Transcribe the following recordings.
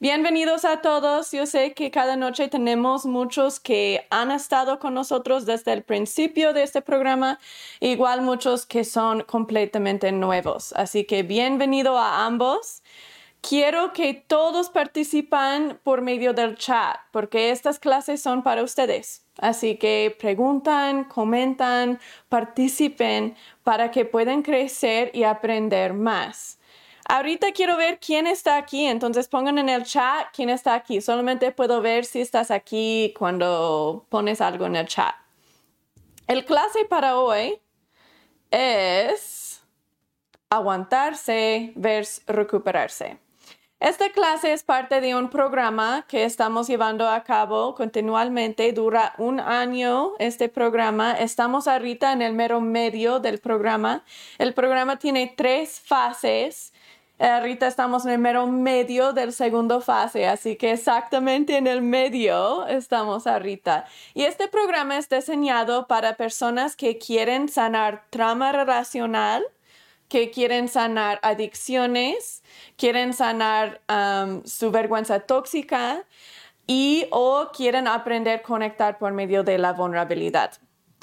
Bienvenidos a todos. Yo sé que cada noche tenemos muchos que han estado con nosotros desde el principio de este programa, igual muchos que son completamente nuevos. Así que bienvenido a ambos. Quiero que todos participen por medio del chat, porque estas clases son para ustedes. Así que preguntan, comentan, participen para que puedan crecer y aprender más. Ahorita quiero ver quién está aquí, entonces pongan en el chat quién está aquí. Solamente puedo ver si estás aquí cuando pones algo en el chat. El clase para hoy es aguantarse versus recuperarse. Esta clase es parte de un programa que estamos llevando a cabo continuamente. Dura un año este programa. Estamos ahorita en el mero medio del programa. El programa tiene tres fases. Ahorita estamos en el mero medio del segundo fase, así que exactamente en el medio estamos ahorita. Y este programa es diseñado para personas que quieren sanar trauma relacional, que quieren sanar adicciones, quieren sanar su vergüenza tóxica y o quieren aprender a conectar por medio de la vulnerabilidad.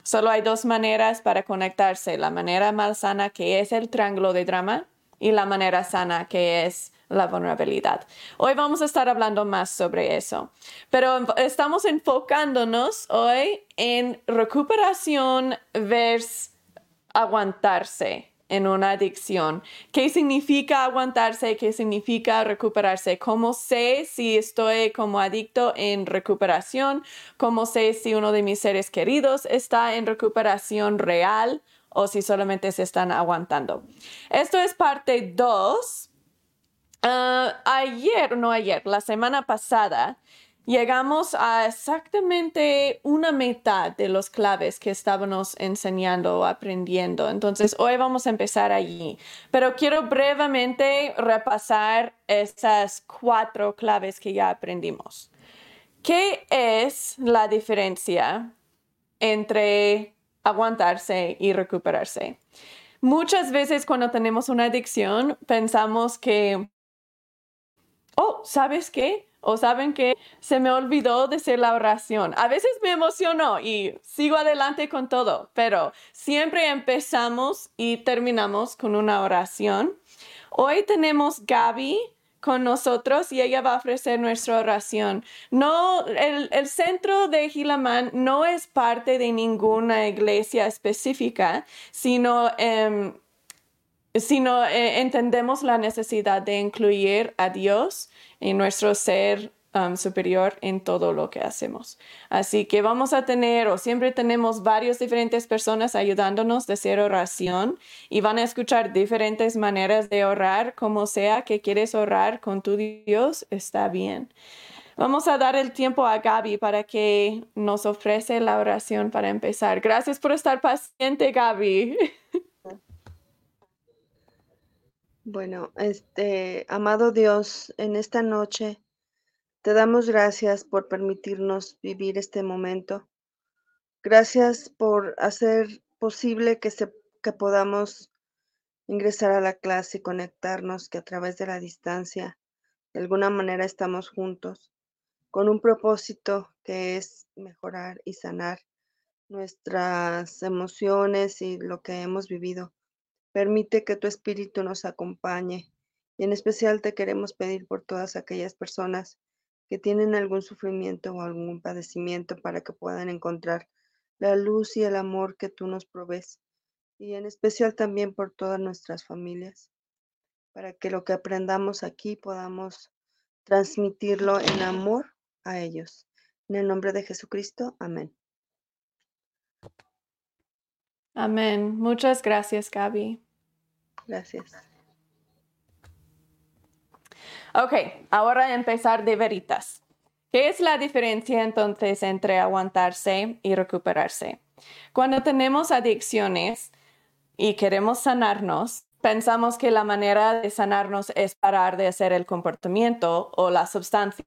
Solo hay dos maneras para conectarse, la manera malsana que es el triángulo de drama y la manera sana que es la vulnerabilidad. Hoy vamos a estar hablando más sobre eso, pero estamos enfocándonos hoy en recuperación versus aguantarse en una adicción. ¿Qué significa aguantarse? ¿Qué significa recuperarse? ¿Cómo sé si estoy como adicto en recuperación? ¿Cómo sé si uno de mis seres queridos está en recuperación real o si solamente se están aguantando? Esto es parte 2. Ah, ayer, no ayer, la semana pasada, Llegamos a exactamente una mitad de los claves que estábamos enseñando o aprendiendo. Entonces, hoy vamos a empezar allí. Pero quiero brevemente repasar esas cuatro claves que ya aprendimos. ¿Qué es la diferencia entre aguantarse y recuperarse? Muchas veces cuando tenemos una adicción pensamos que, oh, ¿sabes qué? o saben que se me olvidó decir la oración. A veces me emociono y sigo adelante con todo, pero siempre empezamos y terminamos con una oración. Hoy tenemos Gaby con nosotros y ella va a ofrecer nuestra oración. No, el, centro de Gilamán no es parte de ninguna iglesia específica, sino em, sino eh, entendemos la necesidad de incluir a Dios en nuestro ser superior en todo lo que hacemos. Así que vamos a tener o siempre tenemos varias diferentes personas ayudándonos de hacer oración y van a escuchar diferentes maneras de orar, como sea que quieres orar con tu Dios, está bien. Vamos a dar el tiempo a Gaby para que nos ofrece la oración para empezar. Gracias por estar paciente, Gaby. Bueno, este, amado Dios, en esta noche te damos gracias por permitirnos vivir este momento. Gracias por hacer posible que, se, que podamos ingresar a la clase y conectarnos, que a través de la distancia, de alguna manera estamos juntos, con un propósito que es mejorar y sanar nuestras emociones y lo que hemos vivido. Permite que tu espíritu nos acompañe y en especial te queremos pedir por todas aquellas personas que tienen algún sufrimiento o algún padecimiento para que puedan encontrar la luz y el amor que tú nos provees y en especial también por todas nuestras familias, para que lo que aprendamos aquí podamos transmitirlo en amor a ellos. En el nombre de Jesucristo, amén. Amén. Muchas gracias, Gaby. Gracias. Ok, ahora empezar de veritas. ¿Qué es la diferencia entonces entre aguantarse y recuperarse? Cuando tenemos adicciones y queremos sanarnos, pensamos que la manera de sanarnos es parar de hacer el comportamiento o la sustancia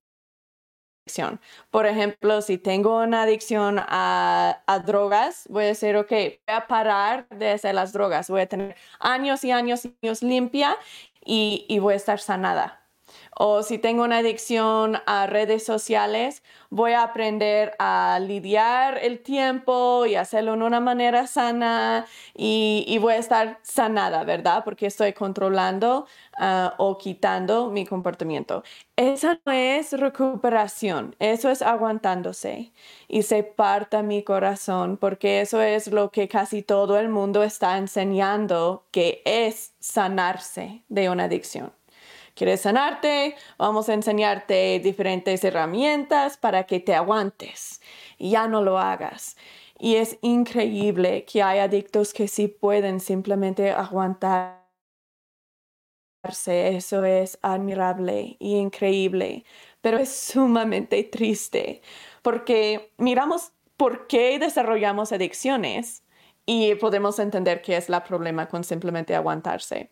por ejemplo, si tengo una adicción a, drogas, voy a decir, ok, voy a parar de hacer las drogas, voy a tener años y años y años limpia y, y voy a estar sanada. O si tengo una adicción a redes sociales, voy a aprender a lidiar el tiempo y hacerlo de una manera sana y, voy a estar sanada, ¿verdad? Porque estoy controlando ah, o quitando mi comportamiento. Esa no es recuperación, eso es aguantándose y se parta mi corazón porque eso es lo que casi todo el mundo está enseñando que es sanarse de una adicción. ¿Quieres sanarte? Vamos a enseñarte diferentes herramientas para que te aguantes y ya no lo hagas. Y es increíble que hay adictos que sí pueden simplemente aguantarse. Eso es admirable y increíble, pero es sumamente triste porque miramos por qué desarrollamos adicciones y podemos entender qué es el problema con simplemente aguantarse.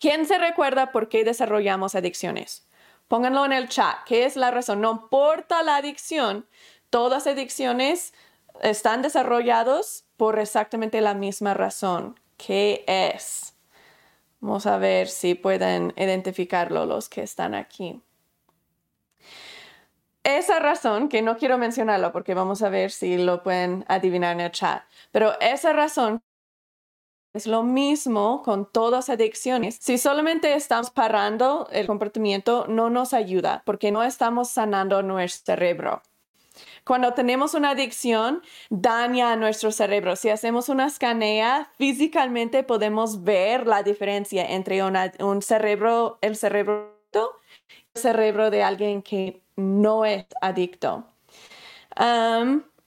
¿Quién se recuerda por qué desarrollamos adicciones? Pónganlo en el chat. ¿Qué es la razón? No importa la adicción, todas adicciones están desarrolladas por exactamente la misma razón. ¿Qué es? Vamos a ver si pueden identificarlo los que están aquí. Esa razón, que no quiero mencionarlo porque vamos a ver si lo pueden adivinar en el chat, pero esa razón es lo mismo con todas adicciones. Si solamente estamos parando el comportamiento, no nos ayuda porque no estamos sanando nuestro cerebro. Cuando tenemos una adicción, daña nuestro cerebro. Si hacemos una escanea, físicamente podemos ver la diferencia entre un cerebro, el cerebro el cerebro de alguien que no es adicto.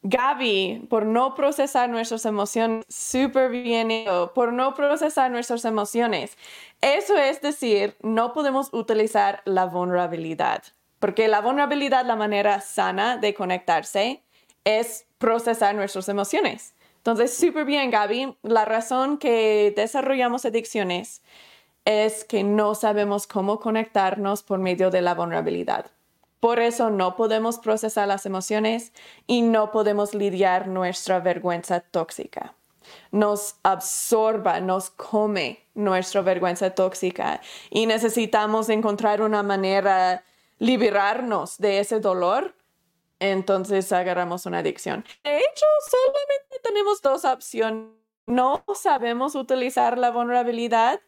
Gaby, por no procesar nuestras emociones, súper bien, por no procesar nuestras emociones. Eso es decir, no podemos utilizar la vulnerabilidad, porque la vulnerabilidad, la manera sana de conectarse, es procesar nuestras emociones. Entonces, súper bien, Gaby. La razón que desarrollamos adicciones es que no sabemos cómo conectarnos por medio de la vulnerabilidad. Por eso no podemos procesar las emociones y no podemos lidiar nuestra vergüenza tóxica. Nos absorba, nos come nuestra vergüenza tóxica y necesitamos encontrar una manera liberarnos de ese dolor. Entonces agarramos una adicción. De hecho, solamente tenemos dos opciones. No sabemos utilizar la vulnerabilidad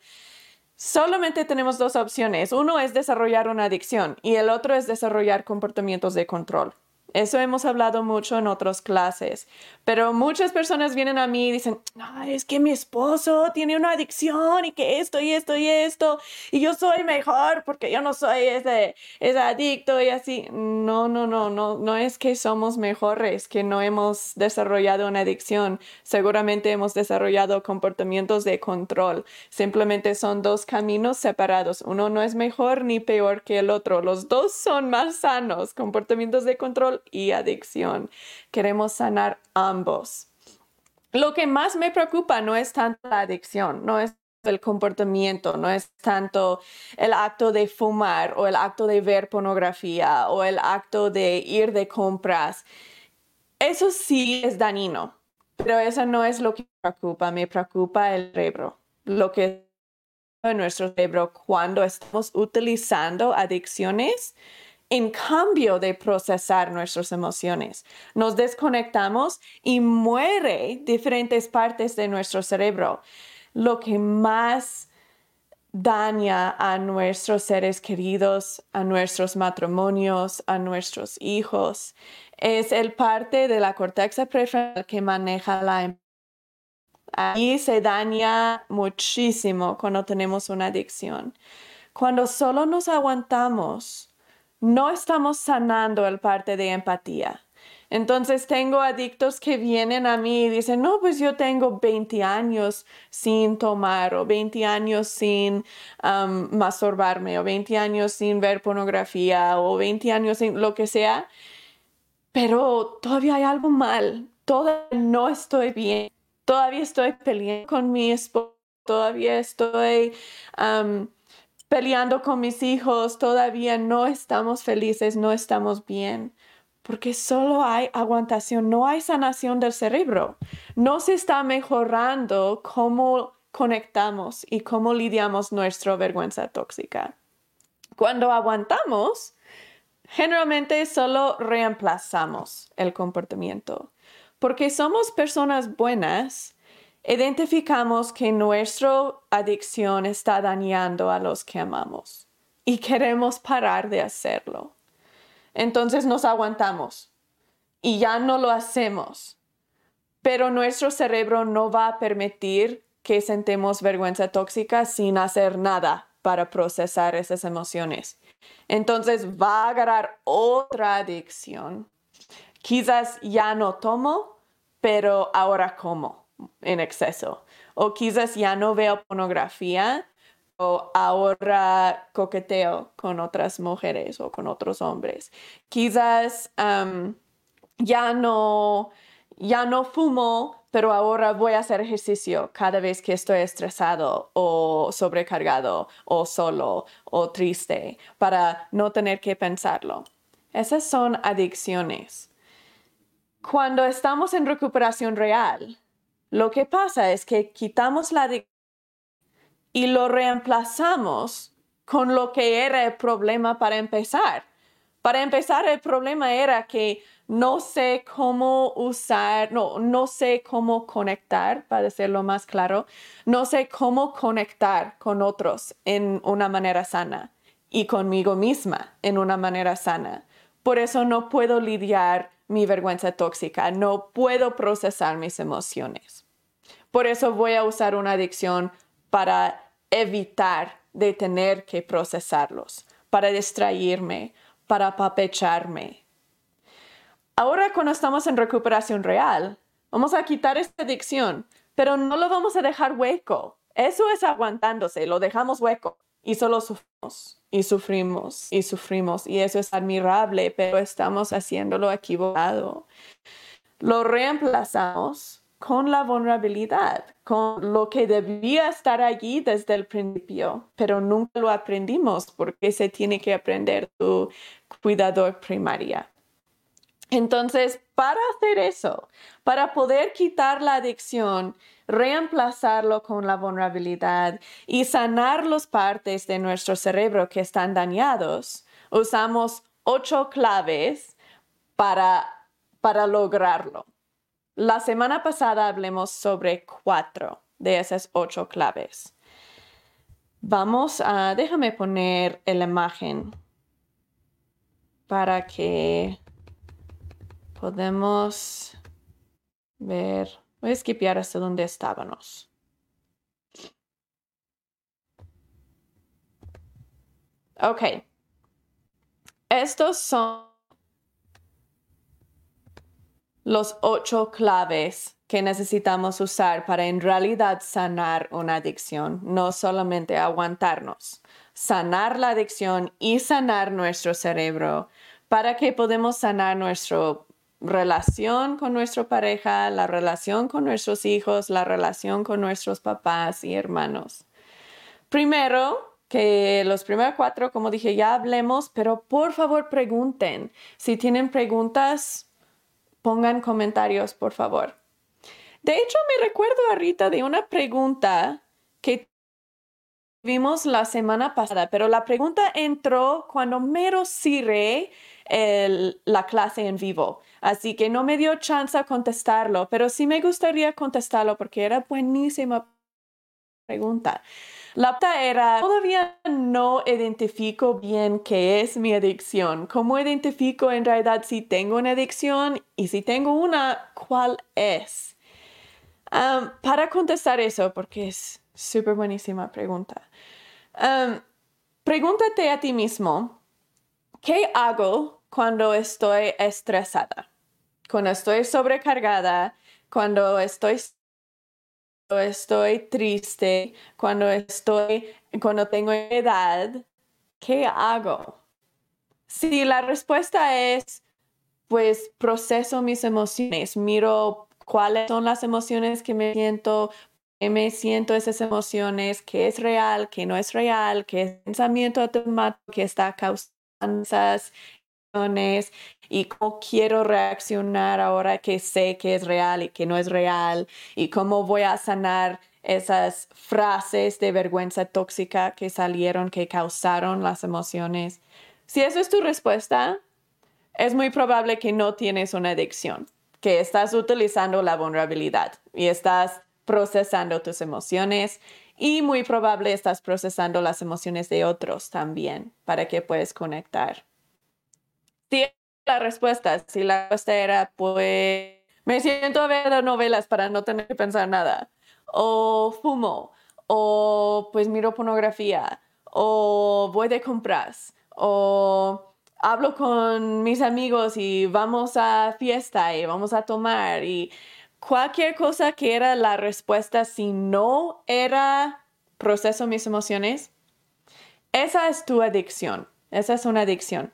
Solamente tenemos dos opciones. Uno es desarrollar una adicción y el otro es desarrollar comportamientos de control. Eso hemos hablado mucho en otras clases, pero muchas personas vienen a mí y dicen, es que mi esposo tiene una adicción y que esto y esto y esto, y yo soy mejor porque yo no soy ese, ese adicto y así. No, no, no, no, no es que somos mejores, que no hemos desarrollado una adicción. Seguramente hemos desarrollado comportamientos de control. Simplemente son dos caminos separados. Uno no es mejor ni peor que el otro. Los dos son más sanos, comportamientos de control y adicción. Queremos sanar ambos. Lo que más me preocupa no es tanto la adicción, no es el comportamiento, no es tanto el acto de fumar o el acto de ver pornografía o el acto de ir de compras. Eso sí es dañino, pero eso no es lo que me preocupa, me preocupa el cerebro, lo que en nuestro cerebro cuando estamos utilizando adicciones en cambio de procesar nuestras emociones. Nos desconectamos y muere diferentes partes de nuestro cerebro. Lo que más daña a nuestros seres queridos, a nuestros matrimonios, a nuestros hijos, es el parte de la corteza prefrontal que maneja la em-, Ahí se daña muchísimo cuando tenemos una adicción. Cuando solo nos aguantamos, no estamos sanando el parte de empatía. Entonces tengo adictos que vienen a mí y dicen, no, pues yo tengo 20 años sin tomar o 20 años sin masturbarme o 20 años sin ver pornografía o 20 años sin lo que sea, pero todavía hay algo mal, todavía no estoy bien, todavía estoy peleando con mi esposo, todavía estoy peleando con mis hijos, todavía no estamos felices, no estamos bien, porque solo hay aguantación, no hay sanación del cerebro, no se está mejorando cómo conectamos y cómo lidiamos nuestra vergüenza tóxica. Cuando aguantamos, generalmente solo reemplazamos el comportamiento. Porque somos personas buenas, identificamos que nuestra adicción está dañando a los que amamos y queremos parar de hacerlo. Entonces nos aguantamos y ya no lo hacemos. Pero nuestro cerebro no va a permitir que sentemos vergüenza tóxica sin hacer nada para procesar esas emociones. Entonces va a agarrar otra adicción. Quizás ya no tomo, pero ahora como en exceso. O quizás ya no veo pornografía, o ahora coqueteo con otras mujeres o con otros hombres. Quizás ya no ya no fumo, pero ahora voy a hacer ejercicio cada vez que estoy estresado o sobrecargado o solo o triste para no tener que pensarlo. Esas son adicciones. Cuando estamos en recuperación real, lo que pasa es que quitamos la y lo reemplazamos con lo que era el problema para empezar. Para empezar, el problema era que no sé cómo usar, no, no sé cómo conectar, para decirlo más claro, no sé cómo conectar con otros en una manera sana y conmigo misma en una manera sana. Por eso no puedo lidiar mi vergüenza tóxica, no puedo procesar mis emociones. Por eso voy a usar una adicción para evitar de tener que procesarlos, para distraerme, para apapecharme, Ahora cuando estamos en recuperación real, vamos a quitar esta adicción, pero no lo vamos a dejar hueco. Eso es aguantándose, lo dejamos hueco y solo sufrimos y sufrimos y sufrimos y eso es admirable, pero estamos haciéndolo equivocado. Lo reemplazamos con la vulnerabilidad, con lo que debía estar allí desde el principio, pero nunca lo aprendimos porque se tiene que aprender tu cuidador primaria. Entonces, para hacer eso, para poder quitar la adicción, reemplazarlo con la vulnerabilidad y sanar las partes de nuestro cerebro que están dañados, usamos ocho claves para, para lograrlo. La semana pasada hablemos sobre cuatro de esas ocho claves. Vamos a, déjame poner la imagen para que podemos ver, voy a esquipear hasta donde estábamos. Ok. Estos son los ocho claves que necesitamos usar para en realidad sanar una adicción, no solamente aguantarnos, sanar la adicción y sanar nuestro cerebro para que podamos sanar nuestro relación con nuestra pareja, la relación con nuestros hijos, la relación con nuestros papás y hermanos. Primero, que los primeros cuatro, como dije, ya hablemos, pero por favor pregunten. Si tienen preguntas, pongan comentarios, por favor. De hecho, me recuerdo ahorita de una pregunta que vimos la semana pasada, pero la pregunta entró cuando mero ciré la clase en vivo. Así que no me dio chance a contestarlo, pero sí me gustaría contestarlo porque era buenísima pregunta. La pregunta era, todavía no identifico bien qué es mi adicción. ¿Cómo identifico en realidad si tengo una adicción? Y si tengo una, ¿cuál es? para contestar eso, porque es súper buenísima pregunta, pregúntate a ti mismo, ¿qué hago cuando estoy estresada? Cuando estoy sobrecargada, cuando estoy estoy triste, cuando estoy, cuando tengo edad, ¿qué hago? Si la respuesta es, pues proceso mis emociones, miro cuáles son las emociones que me siento, qué me siento esas emociones, qué es real, qué no es real, qué es pensamiento automático que está causando y cómo quiero reaccionar ahora que sé que es real y que no es real y cómo voy a sanar esas frases de vergüenza tóxica que salieron, que causaron las emociones. Si esa es tu respuesta, es muy probable que no tienes una adicción, que estás utilizando la vulnerabilidad y estás procesando tus emociones y muy probable estás procesando las emociones de otros también para que puedas conectar. Si la respuesta, si la respuesta era, pues me siento a ver novelas para no tener que pensar nada, o fumo, o pues miro pornografía, o voy de compras, o hablo con mis amigos y vamos a fiesta y vamos a tomar y cualquier cosa que era la respuesta si no era proceso mis emociones, esa es tu adicción, esa es una adicción.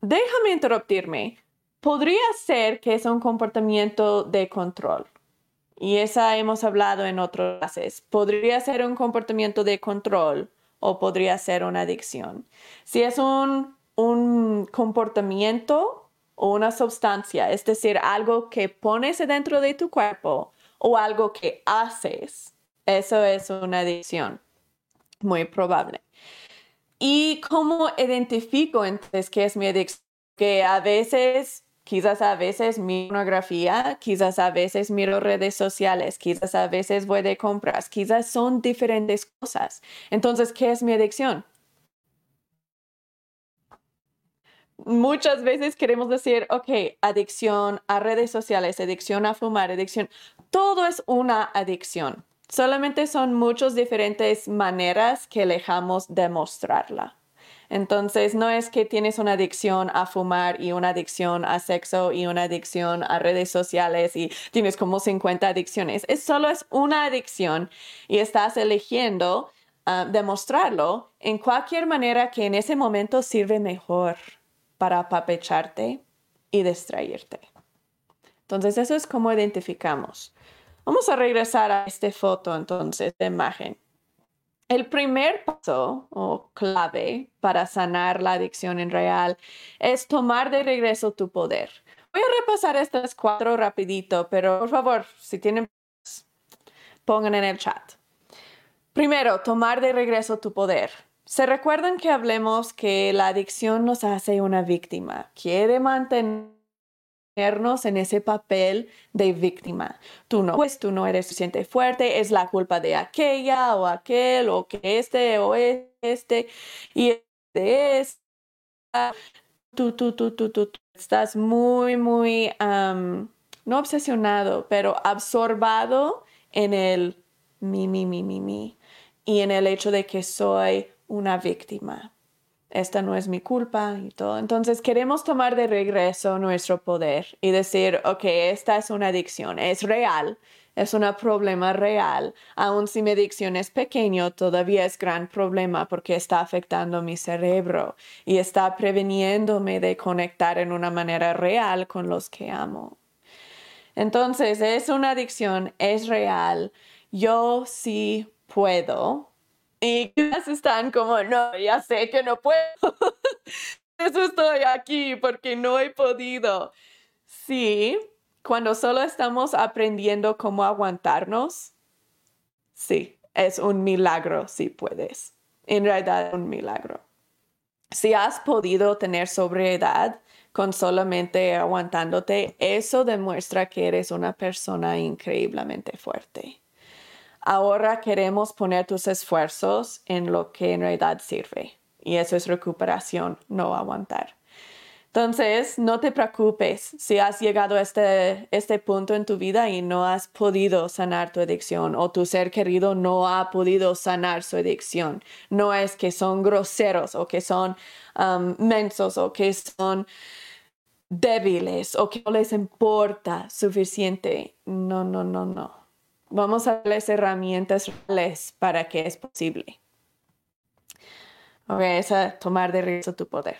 Déjame interrumpirme. Podría ser que es un comportamiento de control. Y esa hemos hablado en otras clases. Podría ser un comportamiento de control o podría ser una adicción. Si es un, un comportamiento o una sustancia, es decir, algo que pones dentro de tu cuerpo o algo que haces, eso es una adicción, muy probable. ¿Y cómo identifico entonces qué es mi adicción? Que a veces, quizás a veces mi pornografía, quizás a veces miro redes sociales, quizás a veces voy de compras, quizás son diferentes cosas. Entonces, ¿qué es mi adicción? Muchas veces queremos decir, ok, adicción a redes sociales, adicción a fumar, adicción, todo es una adicción. Solamente son muchas diferentes maneras que dejamos demostrarla. Entonces, no es que tienes una adicción a fumar y una adicción a sexo y una adicción a redes sociales y tienes como 50 adicciones. Es solo es una adicción y estás eligiendo ah, demostrarlo en cualquier manera que en ese momento sirve mejor para apapecharte y distraerte. Entonces, eso es como identificamos. Vamos a regresar a esta foto entonces de imagen. El primer paso o clave para sanar la adicción en real es tomar de regreso tu poder. Voy a repasar estas cuatro rapidito, pero por favor, si tienen, pongan en el chat. Primero, tomar de regreso tu poder. ¿Se recuerdan que hablemos que la adicción nos hace una víctima? Quiere mantenernos en ese papel de víctima. Tú no, pues tú no eres suficiente fuerte, es la culpa de aquella o aquel o que este o este y de este. Tú, tú, tú, tú, tú, estás muy, muy, no obsesionado, pero absorbado en el mi, mi, mi, mi, mi y en el hecho de que soy una víctima. Esta no es mi culpa y todo. Entonces queremos tomar de regreso nuestro poder y decir, ok, esta es una adicción, es real, es un problema real. Aun si mi adicción es pequeño, todavía es gran problema porque está afectando mi cerebro y está preveniéndome de conectar en una manera real con los que amo. Entonces, es una adicción, es real. Yo sí puedo y quizás están como, no, ya sé que no puedo. Eso estoy aquí porque no he podido. Sí, cuando solo estamos aprendiendo cómo aguantarnos, sí, es un milagro si puedes. En realidad, un milagro. Si has podido tener sobriedad con solamente aguantándote, eso demuestra que eres una persona increíblemente fuerte. Ahora queremos poner tus esfuerzos en lo que en realidad sirve. Y eso es recuperación, no aguantar. Entonces, no te preocupes si has llegado a este, este punto en tu vida y no has podido sanar tu adicción o tu ser querido no ha podido sanar su adicción. No es que son groseros o que son um, mensos o que son débiles o que no les importa suficiente. No, no, no, no. Vamos a darles herramientas reales para que es posible. Ok, es tomar de regreso tu poder.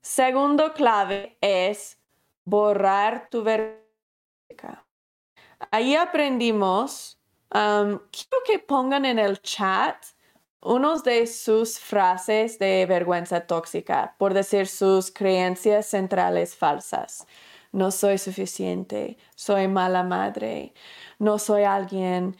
Segundo clave es borrar tu vergüenza. Ahí aprendimos, um, quiero que pongan en el chat unos de sus frases de vergüenza tóxica, por decir sus creencias centrales falsas. No soy suficiente, soy mala madre, no soy alguien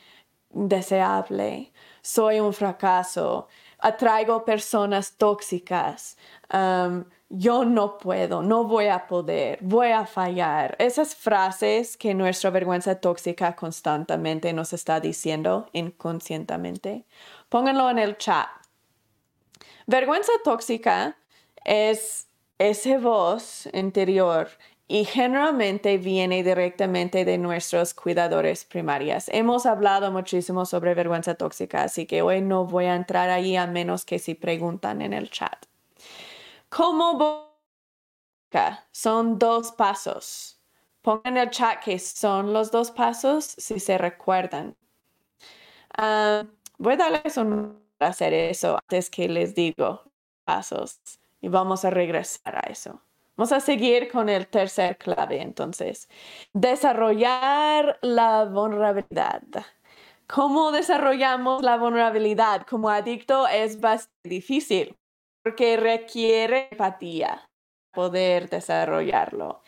deseable, soy un fracaso, atraigo personas tóxicas, um, yo no puedo, no voy a poder, voy a fallar. Esas frases que nuestra vergüenza tóxica constantemente nos está diciendo inconscientemente, pónganlo en el chat. Vergüenza tóxica es esa voz interior y generalmente viene directamente de nuestros cuidadores primarios. Hemos hablado muchísimo sobre vergüenza tóxica, así que hoy no voy a entrar ahí a menos que si preguntan en el chat. ¿Cómo son dos pasos? Pongan en el chat que son los dos pasos si se recuerdan. Ah, voy a darles un hacer eso antes que les digo pasos y vamos a regresar a eso. Vamos a seguir con el tercer clave entonces. Desarrollar la vulnerabilidad. ¿Cómo desarrollamos la vulnerabilidad? Como adicto es bastante difícil porque requiere empatía poder desarrollarlo.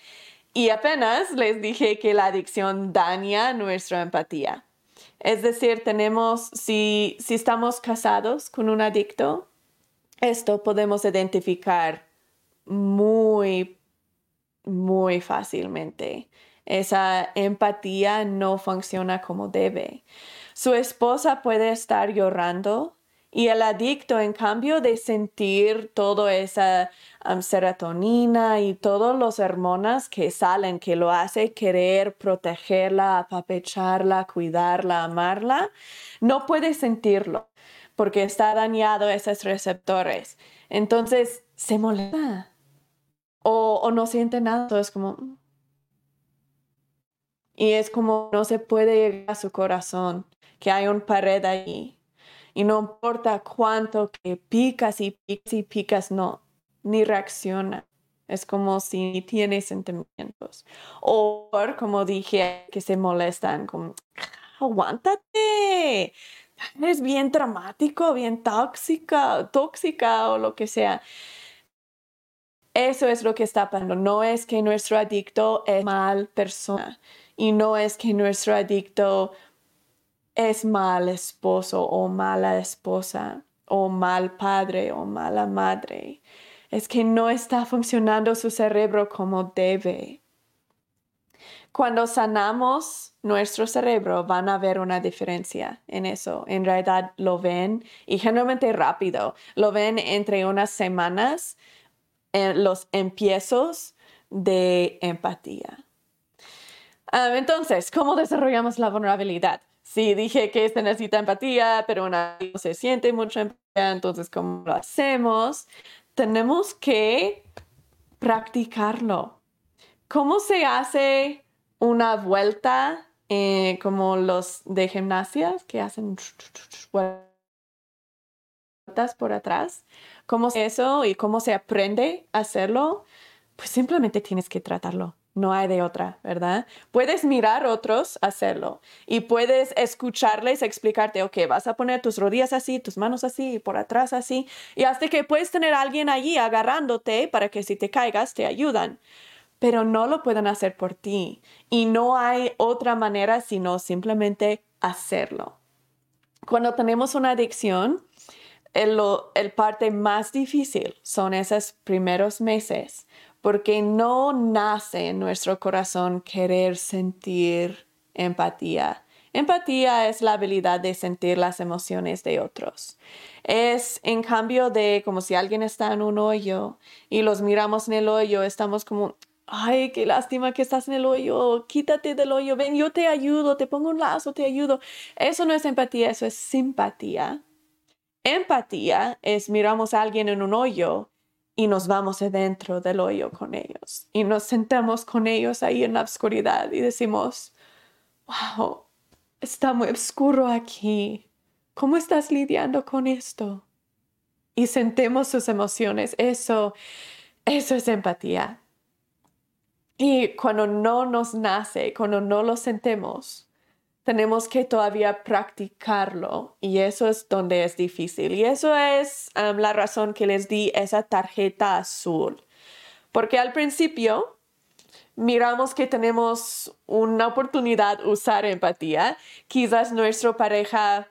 Y apenas les dije que la adicción daña nuestra empatía. Es decir, tenemos, si, si estamos casados con un adicto, esto podemos identificar muy, muy fácilmente. Esa empatía no funciona como debe. Su esposa puede estar llorando y el adicto, en cambio de sentir toda esa serotonina y todas las hormonas que salen, que lo hace querer protegerla, apapecharla, cuidarla, amarla, no puede sentirlo porque está dañado esos receptores. Entonces se molesta o, no siente nada, es como... Mm". Y es como no se puede llegar a su corazón, que hay un pared ahí. Y no importa cuánto que picas y picas y picas, no, ni reacciona. Es como si tiene sentimientos. O como dije, que se molestan, como, aguántate, es bien dramático, bien tóxica, tóxica o lo que sea. Eso es lo que está pasando. No es que nuestro adicto es mal persona y no es que nuestro adicto es mal esposo o mala esposa o mal padre o mala madre. Es que no está funcionando su cerebro como debe. Cuando sanamos nuestro cerebro van a ver una diferencia en eso. En realidad lo ven y generalmente rápido. Lo ven entre unas semanas los empiezos de empatía. Ah, entonces, ¿cómo desarrollamos la vulnerabilidad? Sí, dije que se necesita empatía, pero no se siente mucha empatía, entonces, ¿cómo lo hacemos? Tenemos que practicarlo. ¿Cómo se hace una vuelta eh, como los de gimnasia que hacen vueltas por atrás? ¿Cómo eso y cómo se aprende a hacerlo? Pues simplemente tienes que tratarlo. No hay de otra, ¿verdad? Puedes mirar otros hacerlo y puedes escucharles explicarte, ok, vas a poner tus rodillas así, tus manos así por atrás así. Y hasta que puedes tener alguien allí agarrándote para que si te caigas te ayudan. Pero no lo pueden hacer por ti. Y no hay otra manera sino simplemente hacerlo. Cuando tenemos una adicción, el, parte más difícil son esos primeros meses, porque no nace en nuestro corazón querer sentir empatía. Empatía es la habilidad de sentir las emociones de otros. Es en cambio de como si alguien está en un hoyo y los miramos en el hoyo, estamos como, ay, qué lástima que estás en el hoyo, quítate del hoyo, ven, yo te ayudo, te pongo un lazo, te ayudo. Eso no es empatía, eso es simpatía. Empatía es miramos a alguien en un hoyo y nos vamos adentro del hoyo con ellos y nos sentamos con ellos ahí en la oscuridad y decimos, wow, está muy oscuro aquí. ¿Cómo estás lidiando con esto? Y sentemos sus emociones. Eso, eso es empatía. Y cuando no nos nace, cuando no lo sentemos, tenemos que todavía practicarlo y eso es donde es difícil. Y eso es um, la razón que les di esa tarjeta azul. Porque al principio, miramos que tenemos una oportunidad de usar empatía, quizás nuestra pareja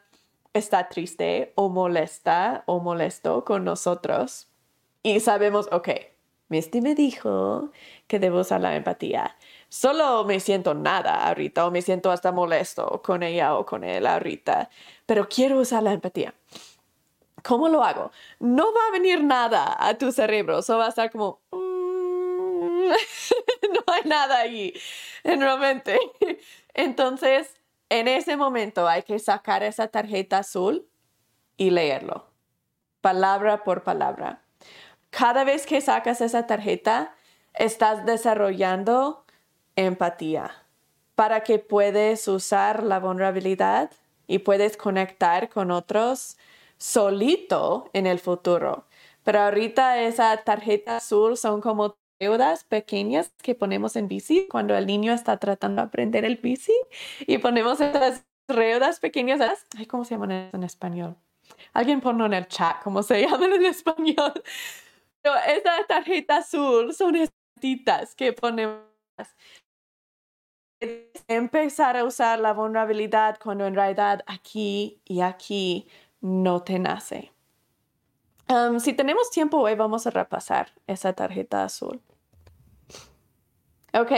está triste o molesta o molesto con nosotros y sabemos, ok, Misty me dijo que debo usar la empatía. Solo me siento nada ahorita o me siento hasta molesto con ella o con él ahorita, pero quiero usar la empatía. ¿Cómo lo hago? No va a venir nada a tu cerebro, solo va a estar como... Mm, no hay nada ahí en la mente. Entonces, en ese momento hay que sacar esa tarjeta azul y leerlo, palabra por palabra. Cada vez que sacas esa tarjeta, estás desarrollando empatía para que puedes usar la vulnerabilidad y puedes conectar con otros solito en el futuro. Pero ahorita esa tarjeta azul son como deudas pequeñas que ponemos en bici cuando el niño está tratando de aprender el bici y ponemos esas deudas pequeñas. Ay, ¿cómo se llaman en español? Alguien ponlo en el chat cómo se llaman en español. Pero esa tarjeta azul son esas que ponemos. Empezar a usar la vulnerabilidad cuando en realidad aquí y aquí no te nace. Um, si tenemos tiempo hoy, vamos a repasar esa tarjeta azul. Ok,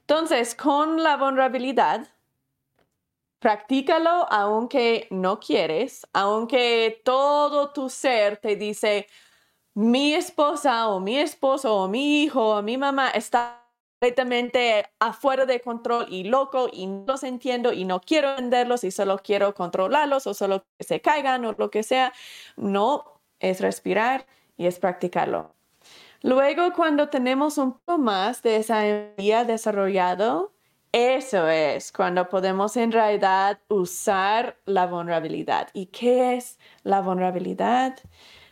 entonces con la vulnerabilidad, practícalo aunque no quieres, aunque todo tu ser te dice, mi esposa o mi esposo o mi hijo o mi mamá está completamente afuera de control y loco y no los entiendo y no quiero venderlos y solo quiero controlarlos o solo que se caigan o lo que sea. No, es respirar y es practicarlo. Luego, cuando tenemos un poco más de esa energía desarrollado, eso es cuando podemos en realidad usar la vulnerabilidad. ¿Y qué es la vulnerabilidad?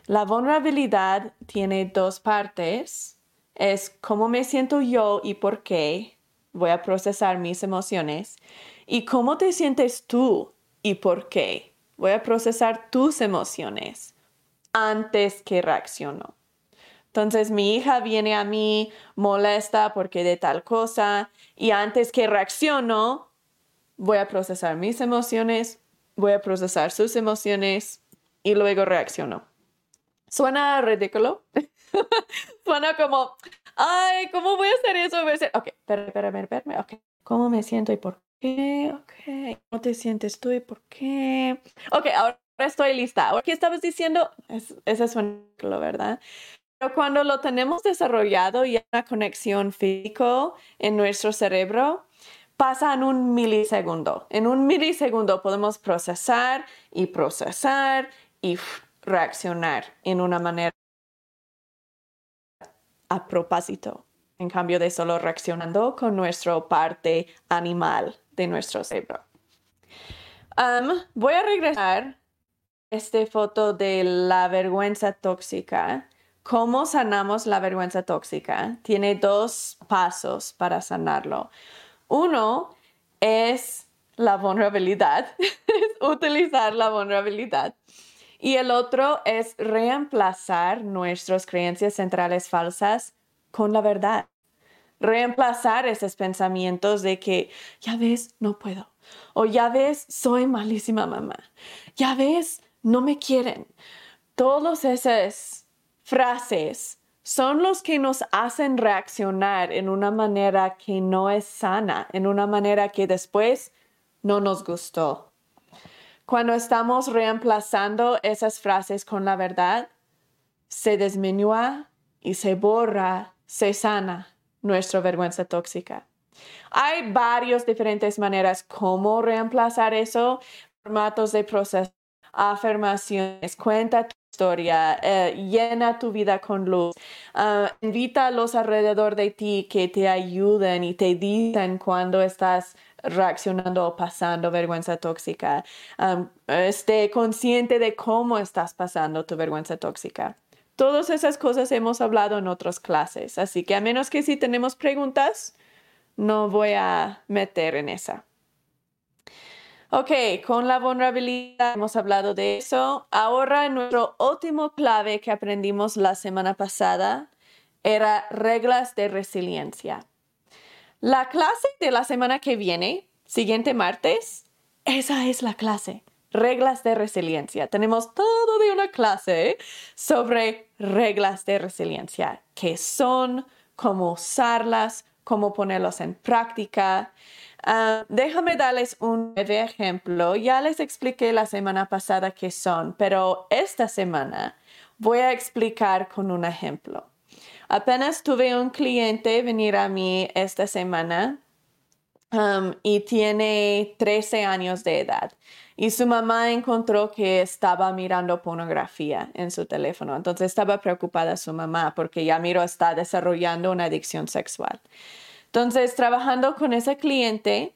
La vulnerabilidad tiene dos partes. Es cómo me siento yo y por qué. Voy a procesar mis emociones. Y cómo te sientes tú y por qué. Voy a procesar tus emociones antes que reacciono. Entonces mi hija viene a mí molesta porque de tal cosa y antes que reacciono, voy a procesar mis emociones, voy a procesar sus emociones y luego reacciono. Suena ridículo. Suena como, ay, ¿cómo voy a hacer eso? Voy a hacer, ok, espérame, espérame, ok. ¿Cómo me siento y por qué? Ok. ¿Cómo te sientes tú y por qué? Ok, ahora estoy lista. ¿Qué estabas diciendo? Es, ese es un ¿verdad? Pero cuando lo tenemos desarrollado y hay una conexión físico en nuestro cerebro, pasa en un milisegundo. En un milisegundo podemos procesar y procesar y reaccionar en una manera a propósito, en cambio de solo reaccionando con nuestra parte animal de nuestro cerebro. voy a regresar esta foto de la vergüenza tóxica. ¿Cómo sanamos la vergüenza tóxica? Tiene dos pasos para sanarlo. Uno es la vulnerabilidad, es utilizar la vulnerabilidad. Y el otro es reemplazar nuestras creencias centrales falsas con la verdad. Reemplazar esos pensamientos de que, ya ves, no puedo. O ya ves, soy malísima mamá. Ya ves, no me quieren. Todas esas frases son los que nos hacen reaccionar en una manera que no es sana, en una manera que después no nos gustó. Cuando estamos reemplazando esas frases con la verdad, se disminuye y se borra, se sana nuestra vergüenza tóxica. Hay varias diferentes maneras como reemplazar eso, formatos de proceso afirmaciones, cuenta eh, llena tu vida con luz, ah, invita a los alrededor de ti que te ayuden y te dicen cuando estás reaccionando o pasando vergüenza tóxica. esté consciente de cómo estás pasando tu vergüenza tóxica. Todas esas cosas hemos hablado en otras clases, así que a menos que si tenemos preguntas, no voy a meter en esa. Ok, con la vulnerabilidad hemos hablado de eso. Ahora nuestro último clave que aprendimos la semana pasada era reglas de resiliencia. La clase de la semana que viene, siguiente martes, esa es la clase. Reglas de resiliencia. Tenemos todo de una clase sobre reglas de resiliencia, qué son, cómo usarlas, cómo ponerlos en práctica. Ah, déjame darles un ejemplo. Ya les expliqué la semana pasada qué son, pero esta semana voy a explicar con un ejemplo. Apenas tuve un cliente venir a mí esta semana um, y tiene 13 años de edad. Y su mamá encontró que estaba mirando pornografía en su teléfono. Entonces estaba preocupada su mamá porque ya miro está desarrollando una adicción sexual. Entonces, trabajando con ese cliente,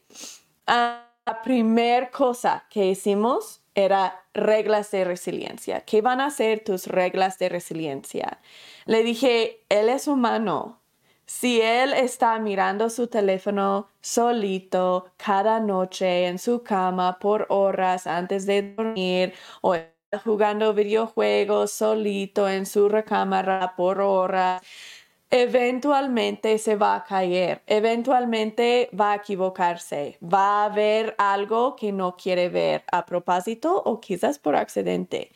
ah, la primera cosa que hicimos era reglas de resiliencia. ¿Qué van a ser tus reglas de resiliencia? Le dije, él es humano. Si él está mirando su teléfono solito cada noche en su cama por horas antes de dormir o jugando videojuegos solito en su recámara por horas, eventualmente se va a caer, eventualmente va a equivocarse, va a ver algo que no quiere ver a propósito o quizás por accidente,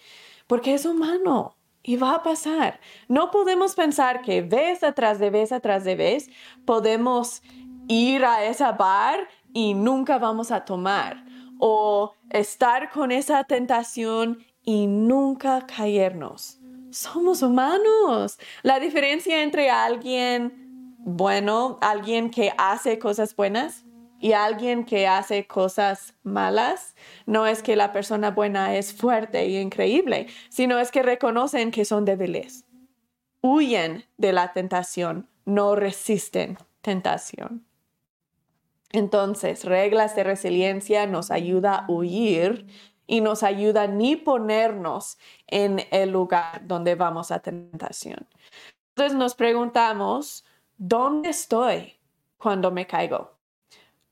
porque es humano y va a pasar. No podemos pensar que vez atrás de vez atrás de vez podemos ir a esa bar y nunca vamos a tomar o estar con esa tentación y nunca caernos somos humanos. La diferencia entre alguien bueno, alguien que hace cosas buenas y alguien que hace cosas malas, no es que la persona buena es fuerte y increíble, sino es que reconocen que son débiles. Huyen de la tentación, no resisten tentación. Entonces, reglas de resiliencia nos ayuda a huir y nos ayuda ni ponernos en el lugar donde vamos a tentación. Entonces nos preguntamos, ¿dónde estoy cuando me caigo?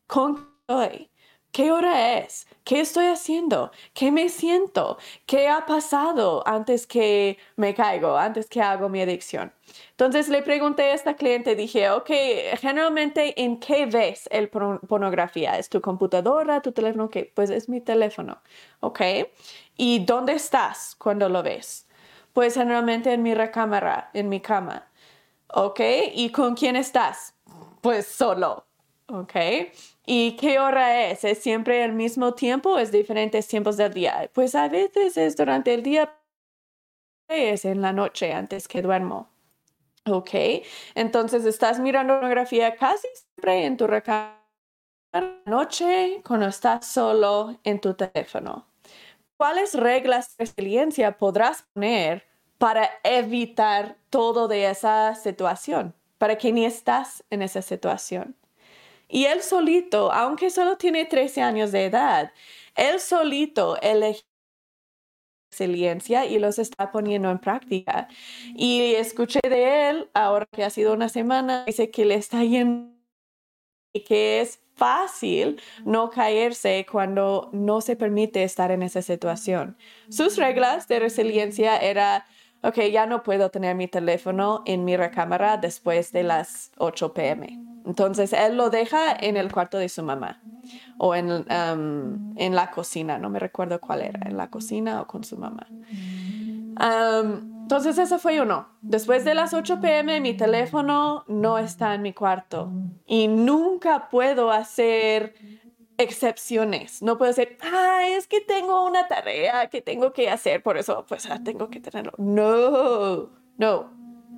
¿Con qué estoy? ¿Qué hora es? ¿Qué estoy haciendo? ¿Qué me siento? ¿Qué ha pasado antes que me caigo, antes que hago mi adicción? Entonces le pregunté a esta cliente, dije, ok, generalmente en qué ves el pornografía? ¿Es tu computadora, tu teléfono? ¿Qué? Pues es mi teléfono, ok. ¿Y dónde estás cuando lo ves? Pues generalmente en mi recámara, en mi cama, ok. ¿Y con quién estás? Pues solo, ok. ¿Y qué hora es? ¿Es siempre el mismo tiempo o es diferentes tiempos del día? Pues a veces es durante el día, es en la noche antes que duermo. Ok, entonces estás mirando pornografía casi siempre en tu recámara noche cuando estás solo en tu teléfono. ¿Cuáles reglas de resiliencia podrás poner para evitar todo de esa situación? Para que ni estás en esa situación. Y él solito, aunque solo tiene 13 años de edad, él solito eligió resiliencia y los está poniendo en práctica. Y escuché de él, ahora que ha sido una semana, dice que le está yendo y que es fácil no caerse cuando no se permite estar en esa situación. Sus reglas de resiliencia era, ok, ya no puedo tener mi teléfono en mi recámara después de las 8 pm entonces él lo deja en el cuarto de su mamá o en, um, en la cocina, no me recuerdo cuál era, en la cocina o con su mamá. Um, entonces ese fue uno. Después de las 8 pm mi teléfono no está en mi cuarto y nunca puedo hacer excepciones. No puedo decir, ah, es que tengo una tarea que tengo que hacer, por eso pues ah, tengo que tenerlo. No, no.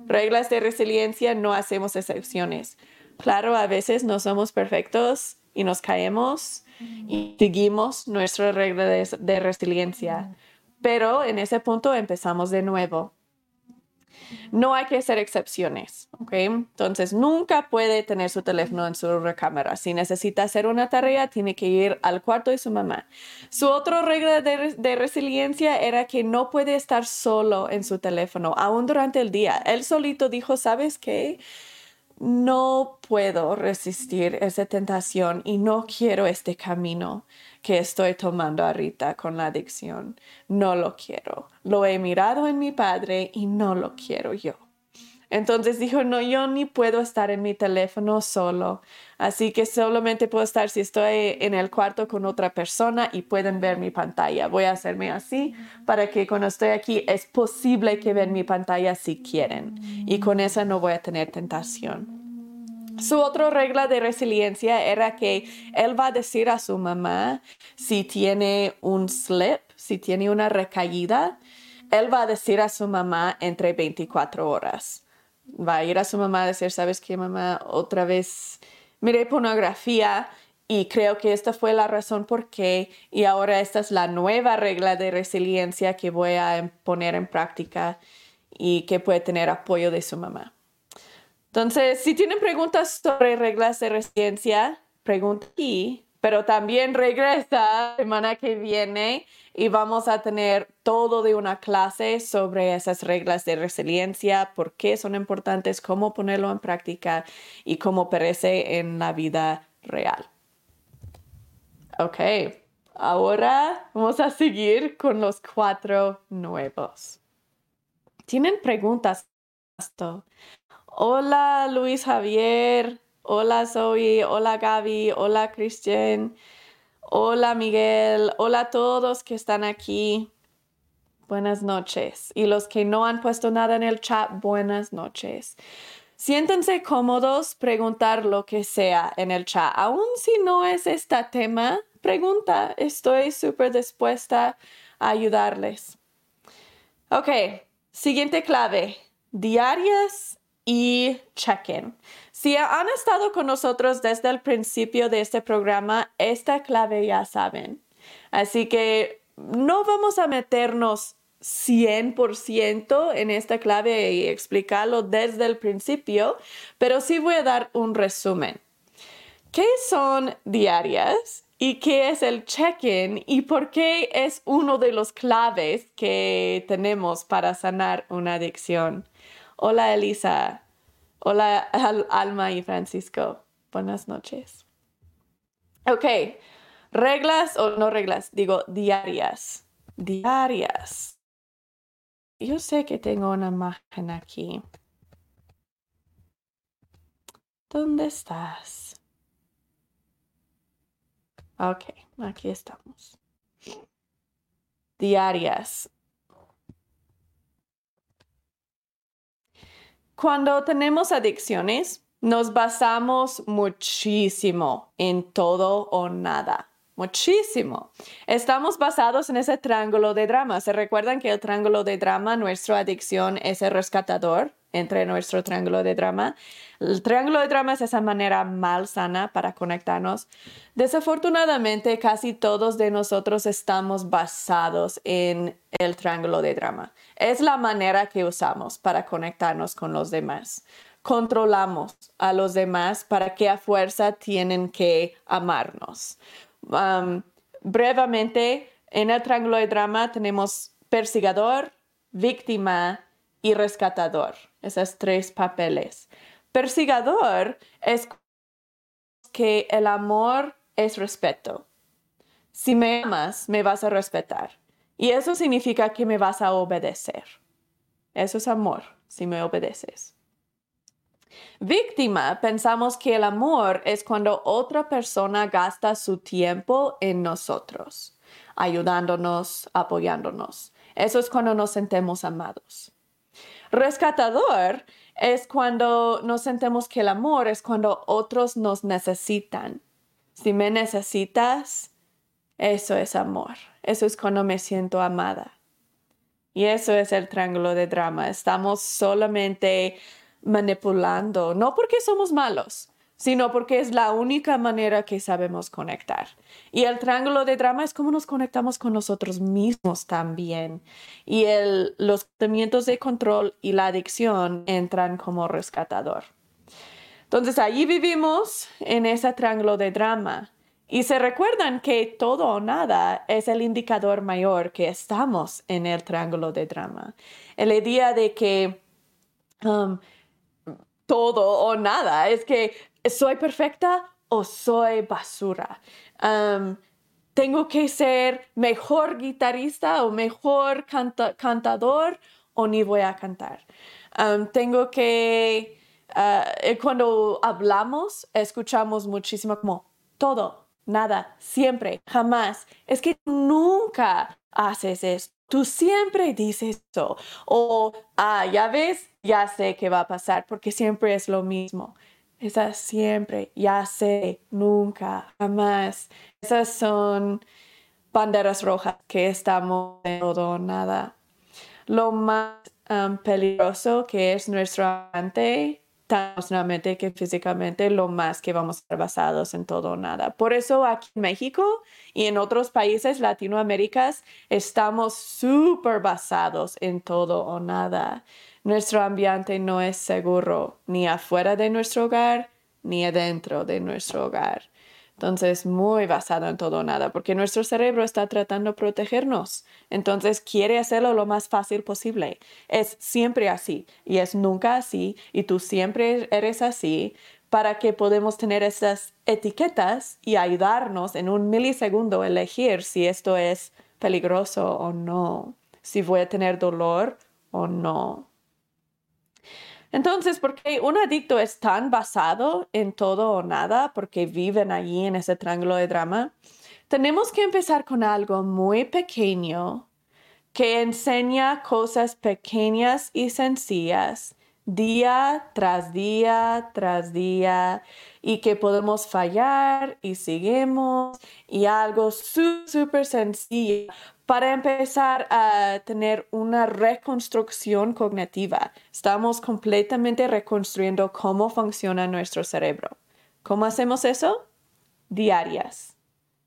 Reglas de resiliencia no hacemos excepciones Claro, a veces no somos perfectos y nos caemos y seguimos nuestra regla de, resiliencia, pero en ese punto empezamos de nuevo. No hay que hacer excepciones, ¿ok? Entonces, nunca puede tener su teléfono en su recámara. Si necesita hacer una tarea, tiene que ir al cuarto de su mamá. Su otra regla de, de, resiliencia era que no puede estar solo en su teléfono, aún durante el día. Él solito dijo, ¿sabes qué? no puedo resistir esa tentación y no quiero este camino que estoy tomando ahorita con la adicción. No lo quiero. Lo he mirado en mi padre y no lo quiero yo. Entonces dijo, no, yo ni puedo estar en mi teléfono solo. Así que solamente puedo estar si estoy en el cuarto con otra persona y pueden ver mi pantalla. Voy a hacerme así para que cuando estoy aquí es posible que vean mi pantalla si quieren. Y con eso no voy a tener tentación. Su otra regla de resiliencia era que él va a decir a su mamá si tiene un slip, si tiene una recaída, él va a decir a su mamá entre 24 horas. Va a ir a su mamá a decir, ¿sabes qué, mamá? Otra vez miré pornografía y creo que esta fue la razón por qué y ahora esta es la nueva regla de resiliencia que voy a poner en práctica y que puede tener apoyo de su mamá. Entonces, si tienen preguntas sobre reglas de resiliencia, pregunta aquí, pero también regresa la semana que viene y vamos a tener todo de una clase sobre esas reglas de resiliencia, por qué son importantes, cómo ponerlo en práctica y cómo parece en la vida real. Ok, ahora vamos a seguir con los cuatro nuevos. ¿Tienen preguntas? Hola Luis Javier, hola Zoe, hola Gaby, hola Christian. Hola Miguel, hola a todos que están aquí. Buenas noches. Y los que no han puesto nada en el chat, buenas noches. Siéntense cómodos preguntar lo que sea en el chat. Aun si no es este tema, pregunta. Estoy súper dispuesta a ayudarles. Ok, siguiente clave. Diarias y check-in. Si han estado con nosotros desde el principio de este programa, esta clave ya saben. Así que no vamos a meternos 100% en esta clave y explicarlo desde el principio, pero sí voy a dar un resumen. ¿Qué son diarias? ¿Y qué es el check-in? ¿Y por qué es uno de los claves que tenemos para sanar una adicción? Hola Elisa. Hola Alma y Francisco. Buenas noches. Ok, reglas o no reglas, digo diarias. Diarias. Yo sé que tengo una imagen aquí. ¿Dónde estás? Ok, aquí estamos. Diarias. Cuando tenemos adicciones, nos basamos muchísimo en todo o nada. Muchísimo. Estamos basados en ese triángulo de drama. ¿Se recuerdan que el triángulo de drama, nuestra adicción es el rescatador entre nuestro triángulo de drama? El triángulo de drama es esa manera mal sana para conectarnos. Desafortunadamente, casi todos de nosotros estamos basados en el triángulo de drama. Es la manera que usamos para conectarnos con los demás. Controlamos a los demás para que a fuerza tienen que amarnos. brevemente, en el triángulo de drama tenemos persigador, víctima y rescatador. Esos tres papeles. Persigador es que el amor es respeto. Si me amas, me vas a respetar. Y eso significa que me vas a obedecer. Eso es amor, si me obedeces. Víctima, pensamos que el amor es cuando otra persona gasta su tiempo en nosotros, ayudándonos, apoyándonos. Eso es cuando nos sentimos amados. Rescatador es cuando nos sentimos que el amor es cuando otros nos necesitan. Si me necesitas, eso es amor. Eso es cuando me siento amada. Y eso es el triángulo de drama. Estamos solamente manipulando, no porque somos malos, sino porque es la única manera que sabemos conectar. Y el triángulo de drama es como nos conectamos con nosotros mismos también. Y el, los sentimientos de control y la adicción entran como rescatador. Entonces allí vivimos en ese triángulo de drama. Y se recuerdan que todo o nada es el indicador mayor que estamos en el triángulo de drama. El idea de que um, todo o nada es que soy perfecta o soy basura. Um, tengo que ser mejor guitarrista o mejor cantador o ni voy a cantar. Um, tengo que, uh, cuando hablamos, escuchamos muchísimo como todo, nada, siempre, jamás. Es que nunca haces esto. Tú siempre dices eso. O, ah, ya ves, ya sé qué va a pasar, porque siempre es lo mismo. Esas siempre, ya sé, nunca, jamás. Esas son banderas rojas que estamos en todo nada. Lo más um, peligroso que es nuestro amante tan emocionalmente que físicamente, lo más que vamos a estar basados en todo nada. Por eso aquí en México y en otros países latinoamericanos estamos súper basados en todo o nada. Nuestro ambiente no es seguro ni afuera de nuestro hogar ni adentro de nuestro hogar. Entonces, muy basado en todo o nada, porque nuestro cerebro está tratando de protegernos. Entonces, quiere hacerlo lo más fácil posible. Es siempre así y es nunca así y tú siempre eres así para que podamos tener estas etiquetas y ayudarnos en un milisegundo a elegir si esto es peligroso o no, si voy a tener dolor o no. Entonces, porque un adicto es tan basado en todo o nada, porque viven allí en ese triángulo de drama, tenemos que empezar con algo muy pequeño que enseña cosas pequeñas y sencillas día tras día tras día y que podemos fallar y seguimos y algo súper sencillo para empezar a tener una reconstrucción cognitiva. Estamos completamente reconstruyendo cómo funciona nuestro cerebro. ¿Cómo hacemos eso? Diarias.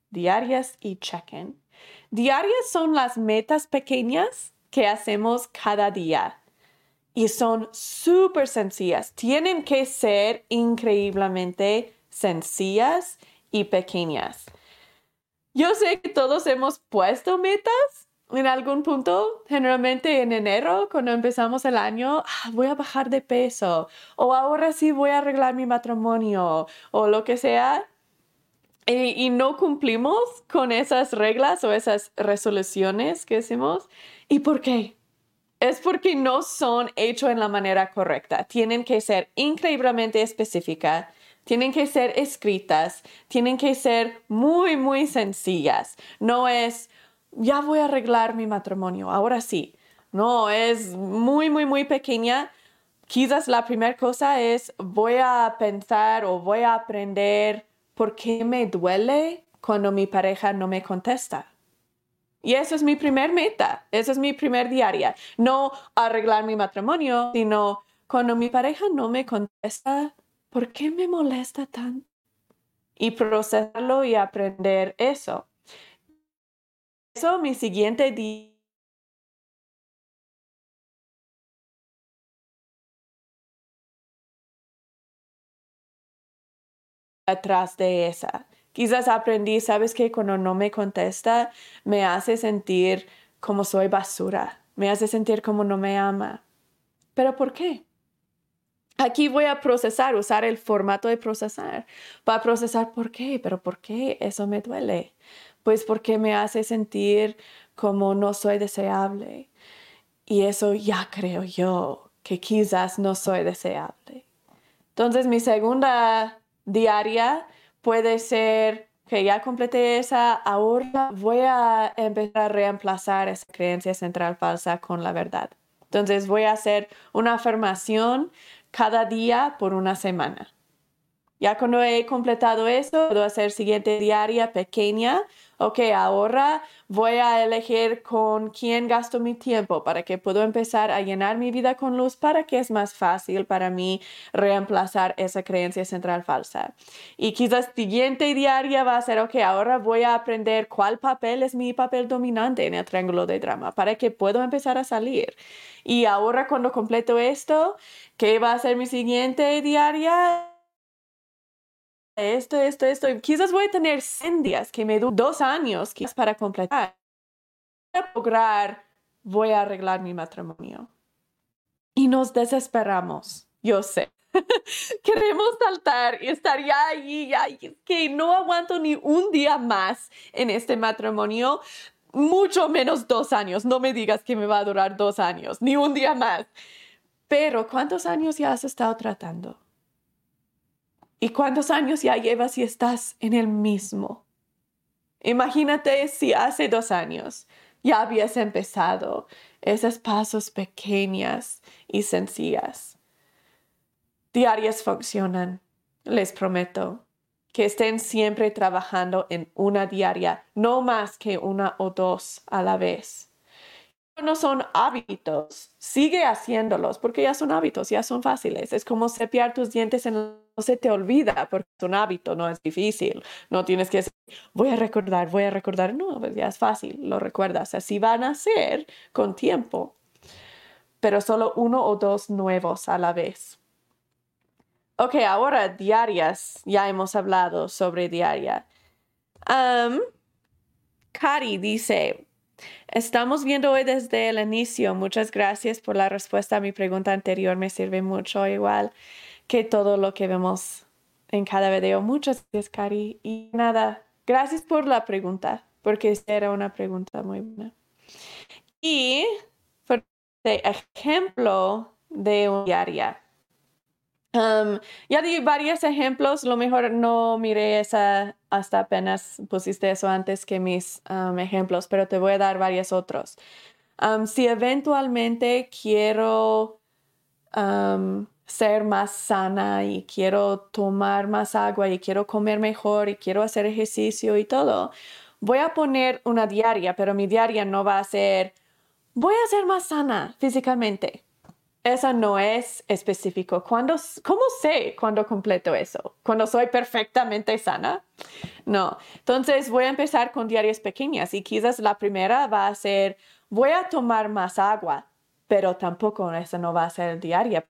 Diarias y chequen. Diarias son las metas pequeñas que hacemos cada día y son súper sencillas. Tienen que ser increíblemente sencillas y pequeñas. Yo sé que todos hemos puesto metas en algún punto, generalmente en enero, cuando empezamos el año, ah, voy a bajar de peso, o ahora sí voy a arreglar mi matrimonio, o lo que sea, y, no cumplimos con esas reglas o esas resoluciones que hacemos. ¿Y por qué? Es porque no son hechos en la manera correcta. Tienen que ser increíblemente específicas tienen que ser escritas, tienen que ser muy, muy sencillas. No es, ya voy a arreglar mi matrimonio, ahora sí. No, es muy, muy, muy pequeña. Quizás la primera cosa es, voy a pensar o voy a aprender por qué me duele cuando mi pareja no me contesta. Y eso es mi primer meta, eso es mi primer diaria. No arreglar mi matrimonio, sino cuando mi pareja no me contesta, ¿por qué me molesta tanto? Y procesarlo y aprender eso. Eso mi siguiente día. atrás de esa. Quizás aprendí, sabes que cuando no me contesta, me hace sentir como soy basura, me hace sentir como no me ama. ¿Pero por qué? Aquí voy a procesar, usar el formato de procesar. Para procesar por qué, pero por qué eso me duele. Pues porque me hace sentir como no soy deseable. Y eso ya creo yo que quizás no soy deseable. Entonces mi segunda diaria puede ser que ya completé esa, ahora voy a empezar a reemplazar esa creencia central falsa con la verdad. Entonces voy a hacer una afirmación cada día por una semana. Ya cuando he completado esto, puedo hacer siguiente diaria pequeña. Ok, ahora voy a elegir con quién gasto mi tiempo para que puedo empezar a llenar mi vida con luz para que es más fácil para mí reemplazar esa creencia central falsa. Y quizás siguiente diaria va a ser, ok, ahora voy a aprender cuál papel es mi papel dominante en el triángulo de drama para que puedo empezar a salir. Y ahora cuando completo esto, ¿qué va a ser mi siguiente diaria? Esto, esto, esto. Quizás voy a tener 100 días que me duran dos años quizás para completar. Para lograr, voy a arreglar mi matrimonio. Y nos desesperamos, yo sé. Queremos saltar y estar ya allí, ya, que no aguanto ni un día más en este matrimonio, mucho menos dos años. No me digas que me va a durar dos años, ni un día más. Pero ¿cuántos años ya has estado tratando? ¿Y cuántos años ya llevas y estás en el mismo? Imagínate si hace dos años ya habías empezado esos pasos pequeñas y sencillas. Diarias funcionan, les prometo, que estén siempre trabajando en una diaria, no más que una o dos a la vez no son hábitos, sigue haciéndolos porque ya son hábitos, ya son fáciles. Es como cepillar tus dientes en no se te olvida porque es un hábito, no es difícil. No tienes que decir, voy a recordar, voy a recordar. No, pues ya es fácil, lo recuerdas. Así van a ser con tiempo, pero solo uno o dos nuevos a la vez. Ok, ahora diarias. Ya hemos hablado sobre diaria. Um, Cari dice, Estamos viendo hoy desde el inicio. Muchas gracias por la respuesta a mi pregunta anterior. Me sirve mucho igual que todo lo que vemos en cada video. Muchas gracias, Cari. Y nada, gracias por la pregunta, porque era una pregunta muy buena. Y por ejemplo de un diaria. Um, ya di varios ejemplos, lo mejor no miré esa hasta apenas pusiste eso antes que mis ejemplos, pero te voy a dar varios otros. Si eventualmente quiero ser más sana y quiero tomar más agua y quiero comer mejor y quiero hacer ejercicio y todo, voy a poner una diaria, pero mi diaria no va a ser, voy a ser más sana físicamente eso no es específico. ¿Cuándo, ¿Cómo sé cuándo completo eso? ¿Cuando soy perfectamente sana? No. Entonces voy a empezar con diarias pequeñas y quizás la primera va a ser, voy a tomar más agua, pero tampoco eso no va a ser diaria.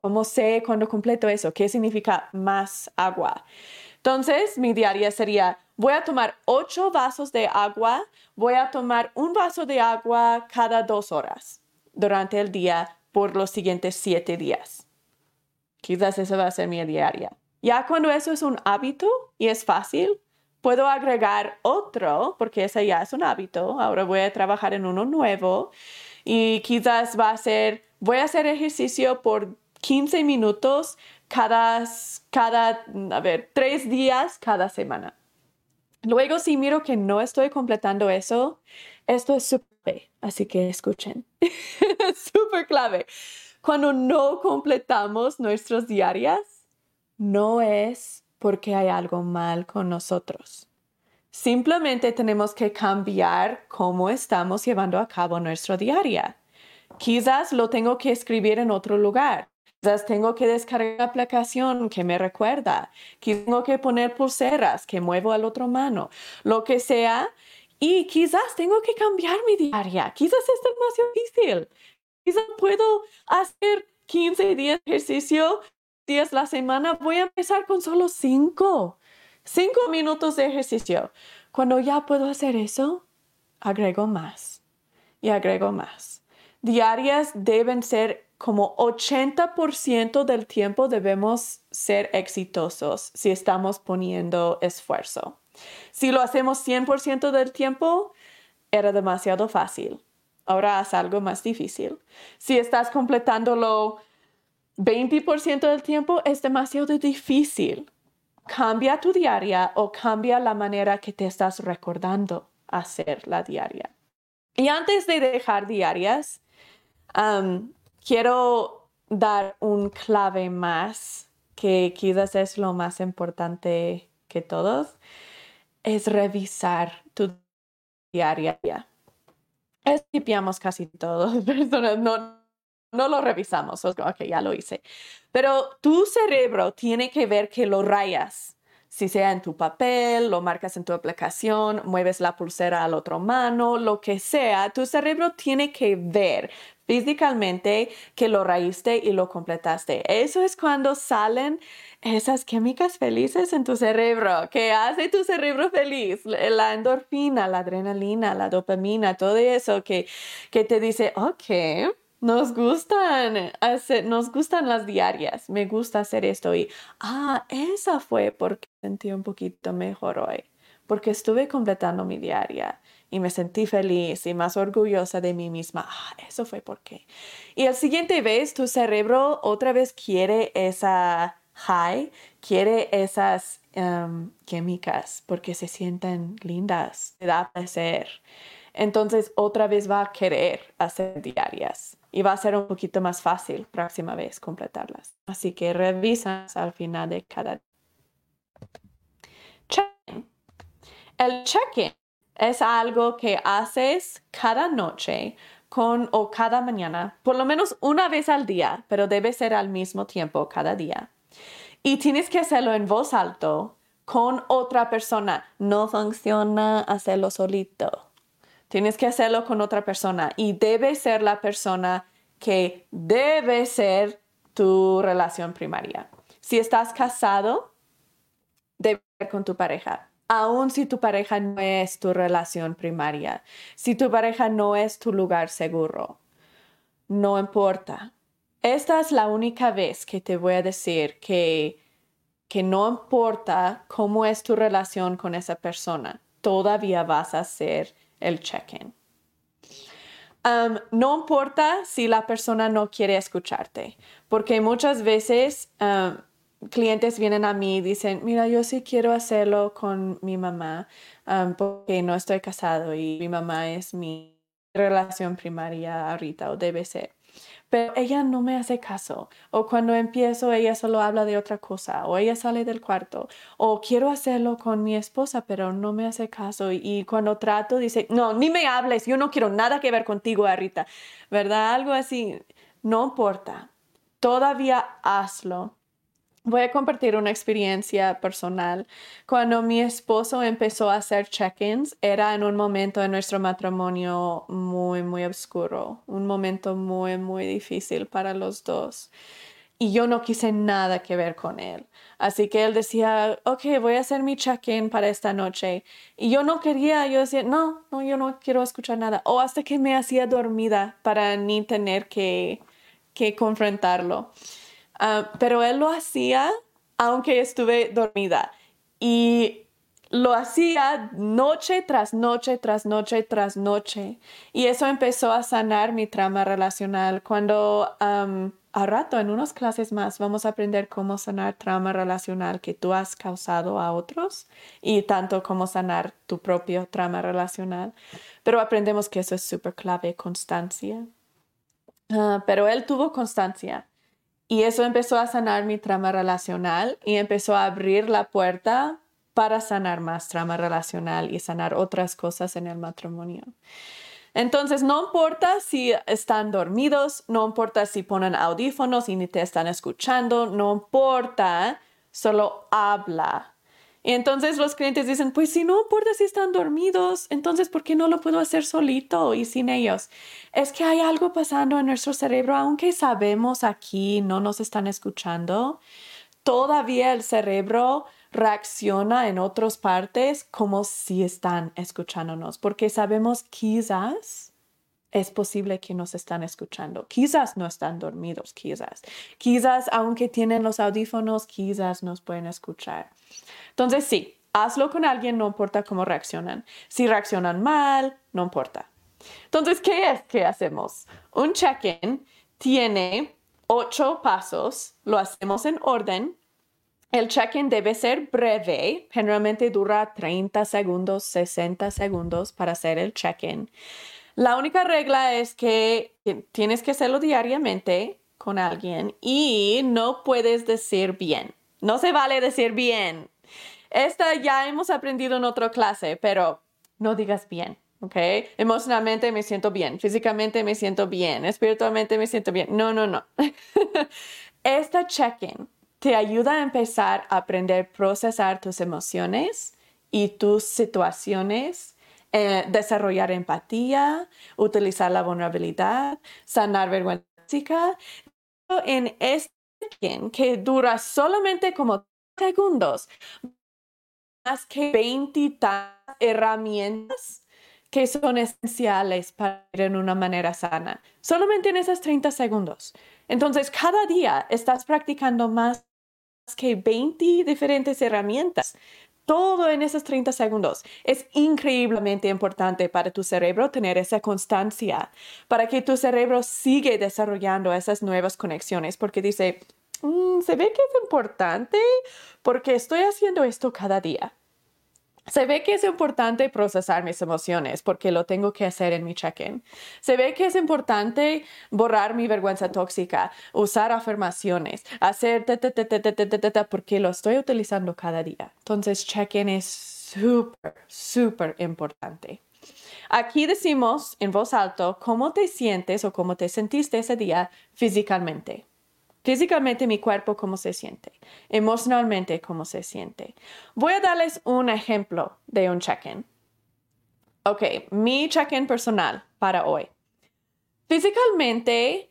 ¿Cómo sé cuándo completo eso? ¿Qué significa más agua? Entonces, mi diaria sería, voy a tomar ocho vasos de agua, voy a tomar un vaso de agua cada dos horas durante el día por los siguientes siete días. Quizás eso va a ser mi diaria. Ya cuando eso es un hábito y es fácil, puedo agregar otro, porque ese ya es un hábito. Ahora voy a trabajar en uno nuevo y quizás va a ser, voy a hacer ejercicio por 15 minutos cada, cada, a ver, tres días cada semana. Luego, si miro que no estoy completando eso, esto es súper así que escuchen. Súper clave. Cuando no completamos nuestras diarias, no es porque hay algo mal con nosotros. Simplemente tenemos que cambiar cómo estamos llevando a cabo nuestra diaria. Quizás lo tengo que escribir en otro lugar. Quizás tengo que descargar la aplicación que me recuerda. Quizás tengo que poner pulseras que muevo al otro mano. Lo que sea, y quizás tengo que cambiar mi diaria. Quizás es demasiado difícil. Quizás puedo hacer 15 días de ejercicio, días la semana. Voy a empezar con solo 5. 5 minutos de ejercicio. Cuando ya puedo hacer eso, agrego más y agrego más. Diarias deben ser como 80% del tiempo debemos ser exitosos si estamos poniendo esfuerzo. Si lo hacemos 100% del tiempo, era demasiado fácil. Ahora haz algo más difícil. Si estás completándolo 20% del tiempo, es demasiado difícil. Cambia tu diaria o cambia la manera que te estás recordando hacer la diaria. Y antes de dejar diarias, quiero dar un clave más que quizás es lo más importante que todos es revisar tu diaria. Esquipiamos casi todo, personas no, no lo revisamos, ok, ya lo hice. Pero tu cerebro tiene que ver que lo rayas, si sea en tu papel, lo marcas en tu aplicación, mueves la pulsera a la otra mano, lo que sea, tu cerebro tiene que ver físicamente que lo raíste y lo completaste. Eso es cuando salen esas químicas felices en tu cerebro, que hace tu cerebro feliz, la endorfina, la adrenalina, la dopamina, todo eso que, que te dice, ok, nos gustan, nos gustan las diarias, me gusta hacer esto y, ah, esa fue porque sentí un poquito mejor hoy, porque estuve completando mi diaria y me sentí feliz y más orgullosa de mí misma. Ah, eso fue por qué. Y el siguiente vez tu cerebro otra vez quiere esa high, quiere esas em, químicas porque se sienten lindas, te da placer. Entonces otra vez va a querer hacer diarias y va a ser un poquito más fácil próxima vez completarlas. Así que revisas al final de cada día. Check-in. El check-in es algo que haces cada noche con o cada mañana, por lo menos una vez al día, pero debe ser al mismo tiempo cada día. Y tienes que hacerlo en voz alto con otra persona. No funciona hacerlo solito. Tienes que hacerlo con otra persona y debe ser la persona que debe ser tu relación primaria. Si estás casado, debe ser con tu pareja. Aun si tu pareja no es tu relación primaria, si tu pareja no es tu lugar seguro, no importa. Esta es la única vez que te voy a decir que, que no importa cómo es tu relación con esa persona, todavía vas a hacer el check-in. Um, no importa si la persona no quiere escucharte, porque muchas veces um, clientes vienen a mí y dicen, mira, yo sí quiero hacerlo con mi mamá porque no estoy casado y mi mamá es mi relación primaria ahorita o debe ser pero ella no me hace caso. O cuando empiezo, ella solo habla de otra cosa, o ella sale del cuarto, o quiero hacerlo con mi esposa, pero no me hace caso. Y, cuando trato, dice, no, ni me hables, yo no quiero nada que ver contigo, Rita. ¿Verdad? Algo así. No importa. Todavía hazlo Voy a compartir una experiencia personal. Cuando mi esposo empezó a hacer check-ins, era en un momento de nuestro matrimonio muy, muy oscuro, un momento muy, muy difícil para los dos. Y yo no quise nada que ver con él. Así que él decía, ok, voy a hacer mi check-in para esta noche. Y yo no quería, yo decía, no, no, yo no quiero escuchar nada. O hasta que me hacía dormida para ni tener que, que confrontarlo. Ah, pero él lo hacía aunque estuve dormida y lo hacía noche tras noche, tras noche, tras noche. Y eso empezó a sanar mi trama relacional. Cuando a rato, en unas clases más, vamos a aprender cómo sanar trama relacional que tú has causado a otros y tanto cómo sanar tu propio trama relacional. Pero aprendemos que eso es súper clave, constancia. Ah, pero él tuvo constancia y eso empezó a sanar mi trama relacional y empezó a abrir la puerta para sanar más trama relacional y sanar otras cosas en el matrimonio. Entonces, no importa si están dormidos, no importa si ponen audífonos y ni te están escuchando, no importa, solo habla y entonces los clientes dicen, pues si no importa si están dormidos, entonces ¿por qué no lo puedo hacer solito y sin ellos? Es que hay algo pasando en nuestro cerebro, aunque sabemos aquí no nos están escuchando, todavía el cerebro reacciona en otras partes como si están escuchándonos, porque sabemos quizás es posible que nos están escuchando. Quizás no están dormidos, quizás. Quizás, aunque tienen los audífonos, quizás nos pueden escuchar. Entonces, sí, hazlo con alguien, no importa cómo reaccionan. Si reaccionan mal, no importa. Entonces, ¿qué es que hacemos? Un check-in tiene ocho pasos, lo hacemos en orden. El check-in debe ser breve, generalmente dura 30 segundos, 60 segundos para hacer el check-in. La única regla es que tienes que hacerlo diariamente con alguien y no puedes decir bien. No se vale decir bien. Esta ya hemos aprendido en otra clase, pero no digas bien, ¿ok? Emocionalmente me siento bien, físicamente me siento bien, espiritualmente me siento bien. No, no, no. Esta check-in te ayuda a empezar a aprender a procesar tus emociones y tus situaciones, eh, desarrollar empatía, utilizar la vulnerabilidad, sanar vergüenza En este que dura solamente como segundos, más que 20 herramientas que son esenciales para ir en una manera sana, solamente en esos 30 segundos. Entonces, cada día estás practicando más que 20 diferentes herramientas todo en esos 30 segundos. Es increíblemente importante para tu cerebro tener esa constancia, para que tu cerebro siga desarrollando esas nuevas conexiones, porque dice, mm, se ve que es importante porque estoy haciendo esto cada día. Se ve que es importante procesar mis emociones porque lo tengo que hacer en mi check-in. Se ve que es importante borrar mi vergüenza tóxica, usar afirmaciones, hacer porque lo estoy utilizando cada día. Entonces, check-in es súper, súper importante. Aquí decimos en voz alta cómo te sientes o cómo te sentiste ese día físicamente. Físicamente mi cuerpo cómo se siente, emocionalmente cómo se siente. Voy a darles un ejemplo de un check-in. Ok, mi check-in personal para hoy. Físicamente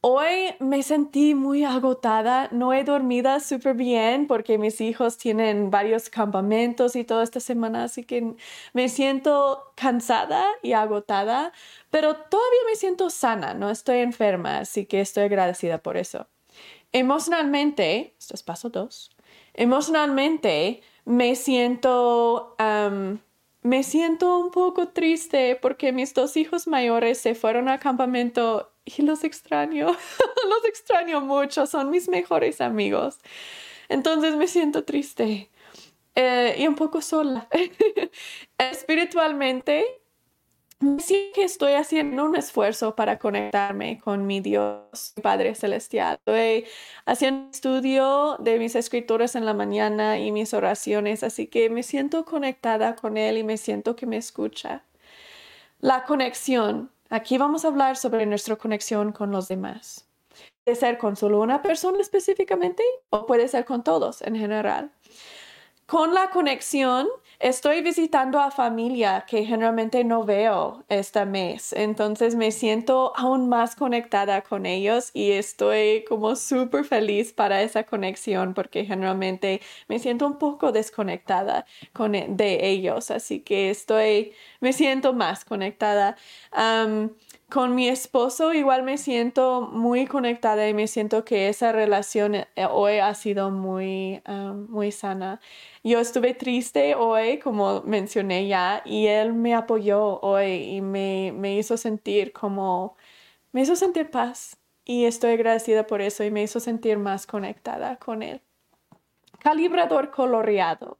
hoy me sentí muy agotada, no he dormido súper bien porque mis hijos tienen varios campamentos y toda esta semana, así que me siento cansada y agotada, pero todavía me siento sana, no estoy enferma, así que estoy agradecida por eso. Emocionalmente, esto es paso dos, emocionalmente me siento... me siento un poco triste porque mis dos hijos mayores se fueron al campamento y los extraño, los extraño mucho, son mis mejores amigos. Entonces me siento triste eh, y un poco sola. Espiritualmente, sí que estoy haciendo un esfuerzo para conectarme con mi Dios, Padre Celestial. Estoy haciendo estudio de mis escrituras en la mañana y mis oraciones, así que me siento conectada con Él y me siento que me escucha. La conexión Aquí vamos a hablar sobre nuestra conexión con los demás. Puede ser con solo una persona específicamente o puede ser con todos en general. Con la conexión, estoy visitando a familia que generalmente no veo este mes, entonces me siento aún más conectada con ellos y estoy como súper feliz para esa conexión porque generalmente me siento un poco desconectada con, e, de ellos, así que estoy, me siento más conectada con mi esposo igual me siento muy conectada y me siento que esa relación eh, hoy ha sido muy, muy sana. Yo estuve triste hoy, como mencioné ya, y él me apoyó hoy y me, me hizo sentir como, me hizo sentir paz y estoy agradecida por eso y me hizo sentir más conectada con él. Calibrador coloreado.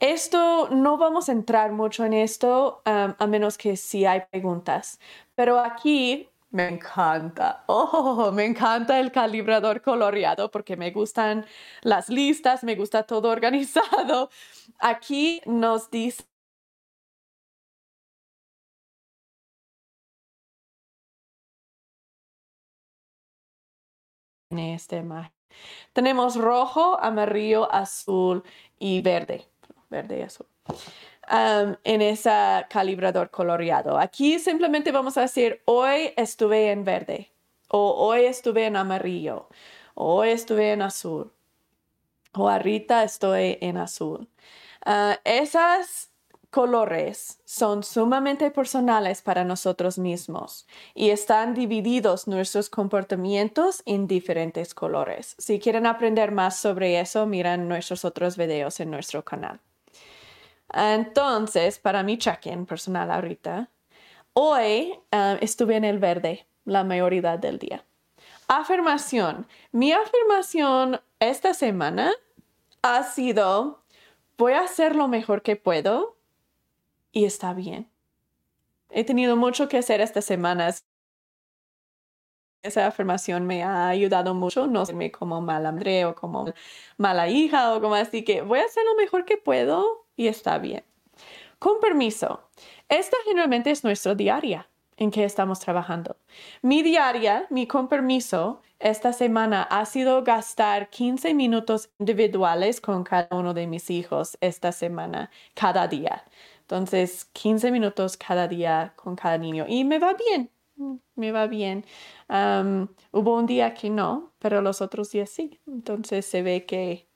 Esto no vamos a entrar mucho en esto a menos que si hay preguntas, pero aquí me encanta, oh, me encanta el calibrador coloreado porque me gustan las listas, me gusta todo organizado. Aquí nos dice este Tenemos rojo, amarillo, azul y verde verde y azul. en ese calibrador coloreado. Aquí simplemente vamos a decir, hoy estuve en verde, o hoy estuve en amarillo, o hoy estuve en azul, o ahorita estoy en azul. Uh, esas colores son sumamente personales para nosotros mismos y están divididos nuestros comportamientos en diferentes colores. Si quieren aprender más sobre eso, miren nuestros otros videos en nuestro canal. Entonces, para mi check-in personal ahorita, hoy um, estuve en el verde la mayoría del día. Afirmación. Mi afirmación esta semana ha sido, voy a hacer lo mejor que puedo y está bien. He tenido mucho que hacer estas semanas. Esa afirmación me ha ayudado mucho, no serme como madre o como mala hija o como así que voy a hacer lo mejor que puedo y está bien. Con permiso, esta generalmente es nuestra diaria en que estamos trabajando. Mi diaria, mi con permiso, esta semana ha sido gastar 15 minutos individuales con cada uno de mis hijos esta semana, cada día. Entonces, 15 minutos cada día con cada niño. Y me va bien, me va bien. hubo un día que no, pero los otros días sí. Entonces se ve que,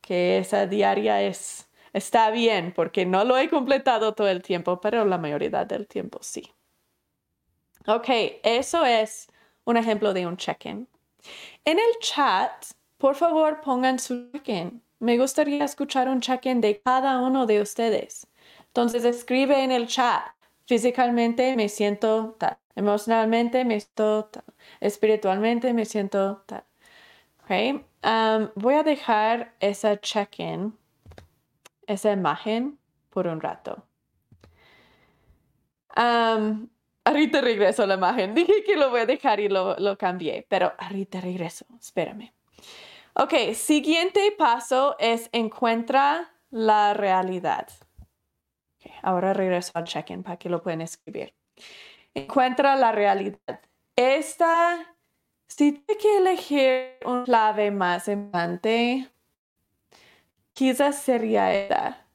que esa diaria es está bien porque no lo he completado todo el tiempo, pero la mayoría del tiempo sí. Ok, eso es un ejemplo de un check-in. En el chat por favor pongan su check-in. Me gustaría escuchar un check-in de cada uno de ustedes. Entonces escribe en el chat, físicamente me siento tal, emocionalmente me siento tal, espiritualmente me siento tal. Okay. Um, voy a dejar esa check-in, esa imagen por un rato. Um, ahorita regreso la imagen. Dije que lo voy a dejar y lo, lo cambié, pero ahorita regreso. Espérame. Ok, siguiente paso es encuentra la realidad. ahora regreso al check-in para que lo puedan escribir. Encuentra la realidad. Esta si tuve que elegir un clave más importante, quizás sería esta.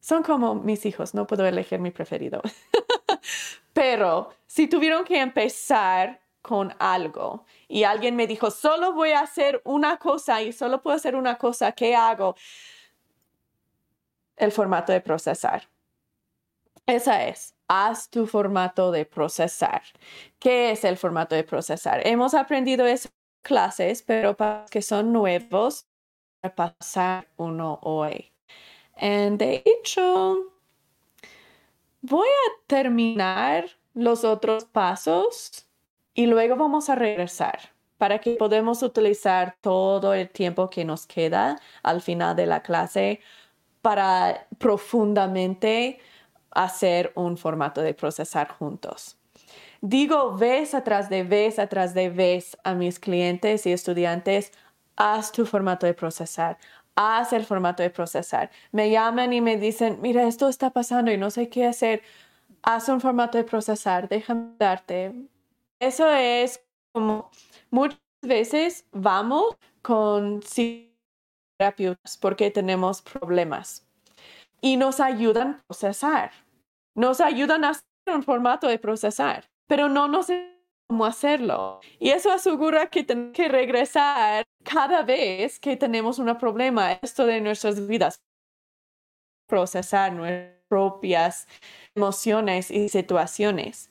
Son como mis hijos, no puedo elegir mi preferido. Pero si tuvieron que empezar con algo y alguien me dijo, solo voy a hacer una cosa y solo puedo hacer una cosa, ¿qué hago? El formato de procesar. Esa es haz tu formato de procesar. ¿Qué es el formato de procesar? Hemos aprendido esas clases, pero para los que son nuevos, pasar uno hoy. Y de hecho, voy a terminar los otros pasos y luego vamos a regresar para que podamos utilizar todo el tiempo que nos queda al final de la clase para profundamente hacer un formato de procesar juntos. Digo vez atrás de vez atrás de vez a mis clientes y estudiantes, haz tu formato de procesar, haz el formato de procesar. Me llaman y me dicen, mira, esto está pasando y no sé qué hacer. Haz un formato de procesar, déjame darte. Eso es como muchas veces vamos con terapeutas porque tenemos problemas y nos ayudan a procesar. Nos ayudan a hacer un formato de procesar, pero no nos cómo hacerlo. Y eso asegura que tenemos que regresar cada vez que tenemos un problema, esto de nuestras vidas, procesar nuestras propias emociones y situaciones.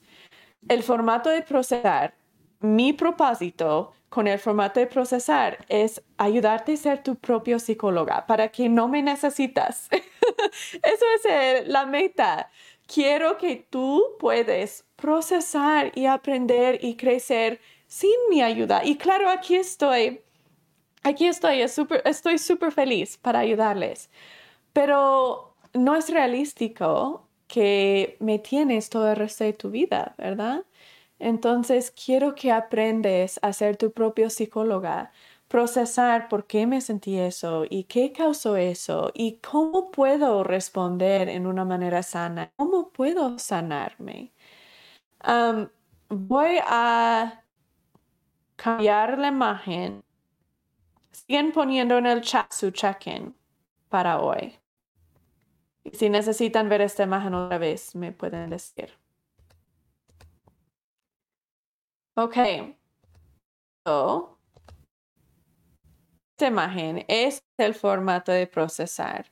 El formato de procesar, mi propósito con el formato de procesar es ayudarte a ser tu propio psicóloga para que no me necesitas. Eso es la meta. Quiero que tú puedes procesar y aprender y crecer sin mi ayuda. Y claro, aquí estoy. Aquí estoy, estoy súper feliz para ayudarles. Pero no es realístico que me tienes todo el resto de tu vida, ¿verdad? Entonces, quiero que aprendes a ser tu propio psicóloga, procesar por qué me sentí eso y qué causó eso y cómo puedo responder en una manera sana, cómo puedo sanarme. voy a cambiar la imagen. Siguen poniendo en el chat su check-in para hoy. Y si necesitan ver esta imagen otra vez, me pueden decir. Ok. esta imagen es el formato de procesar.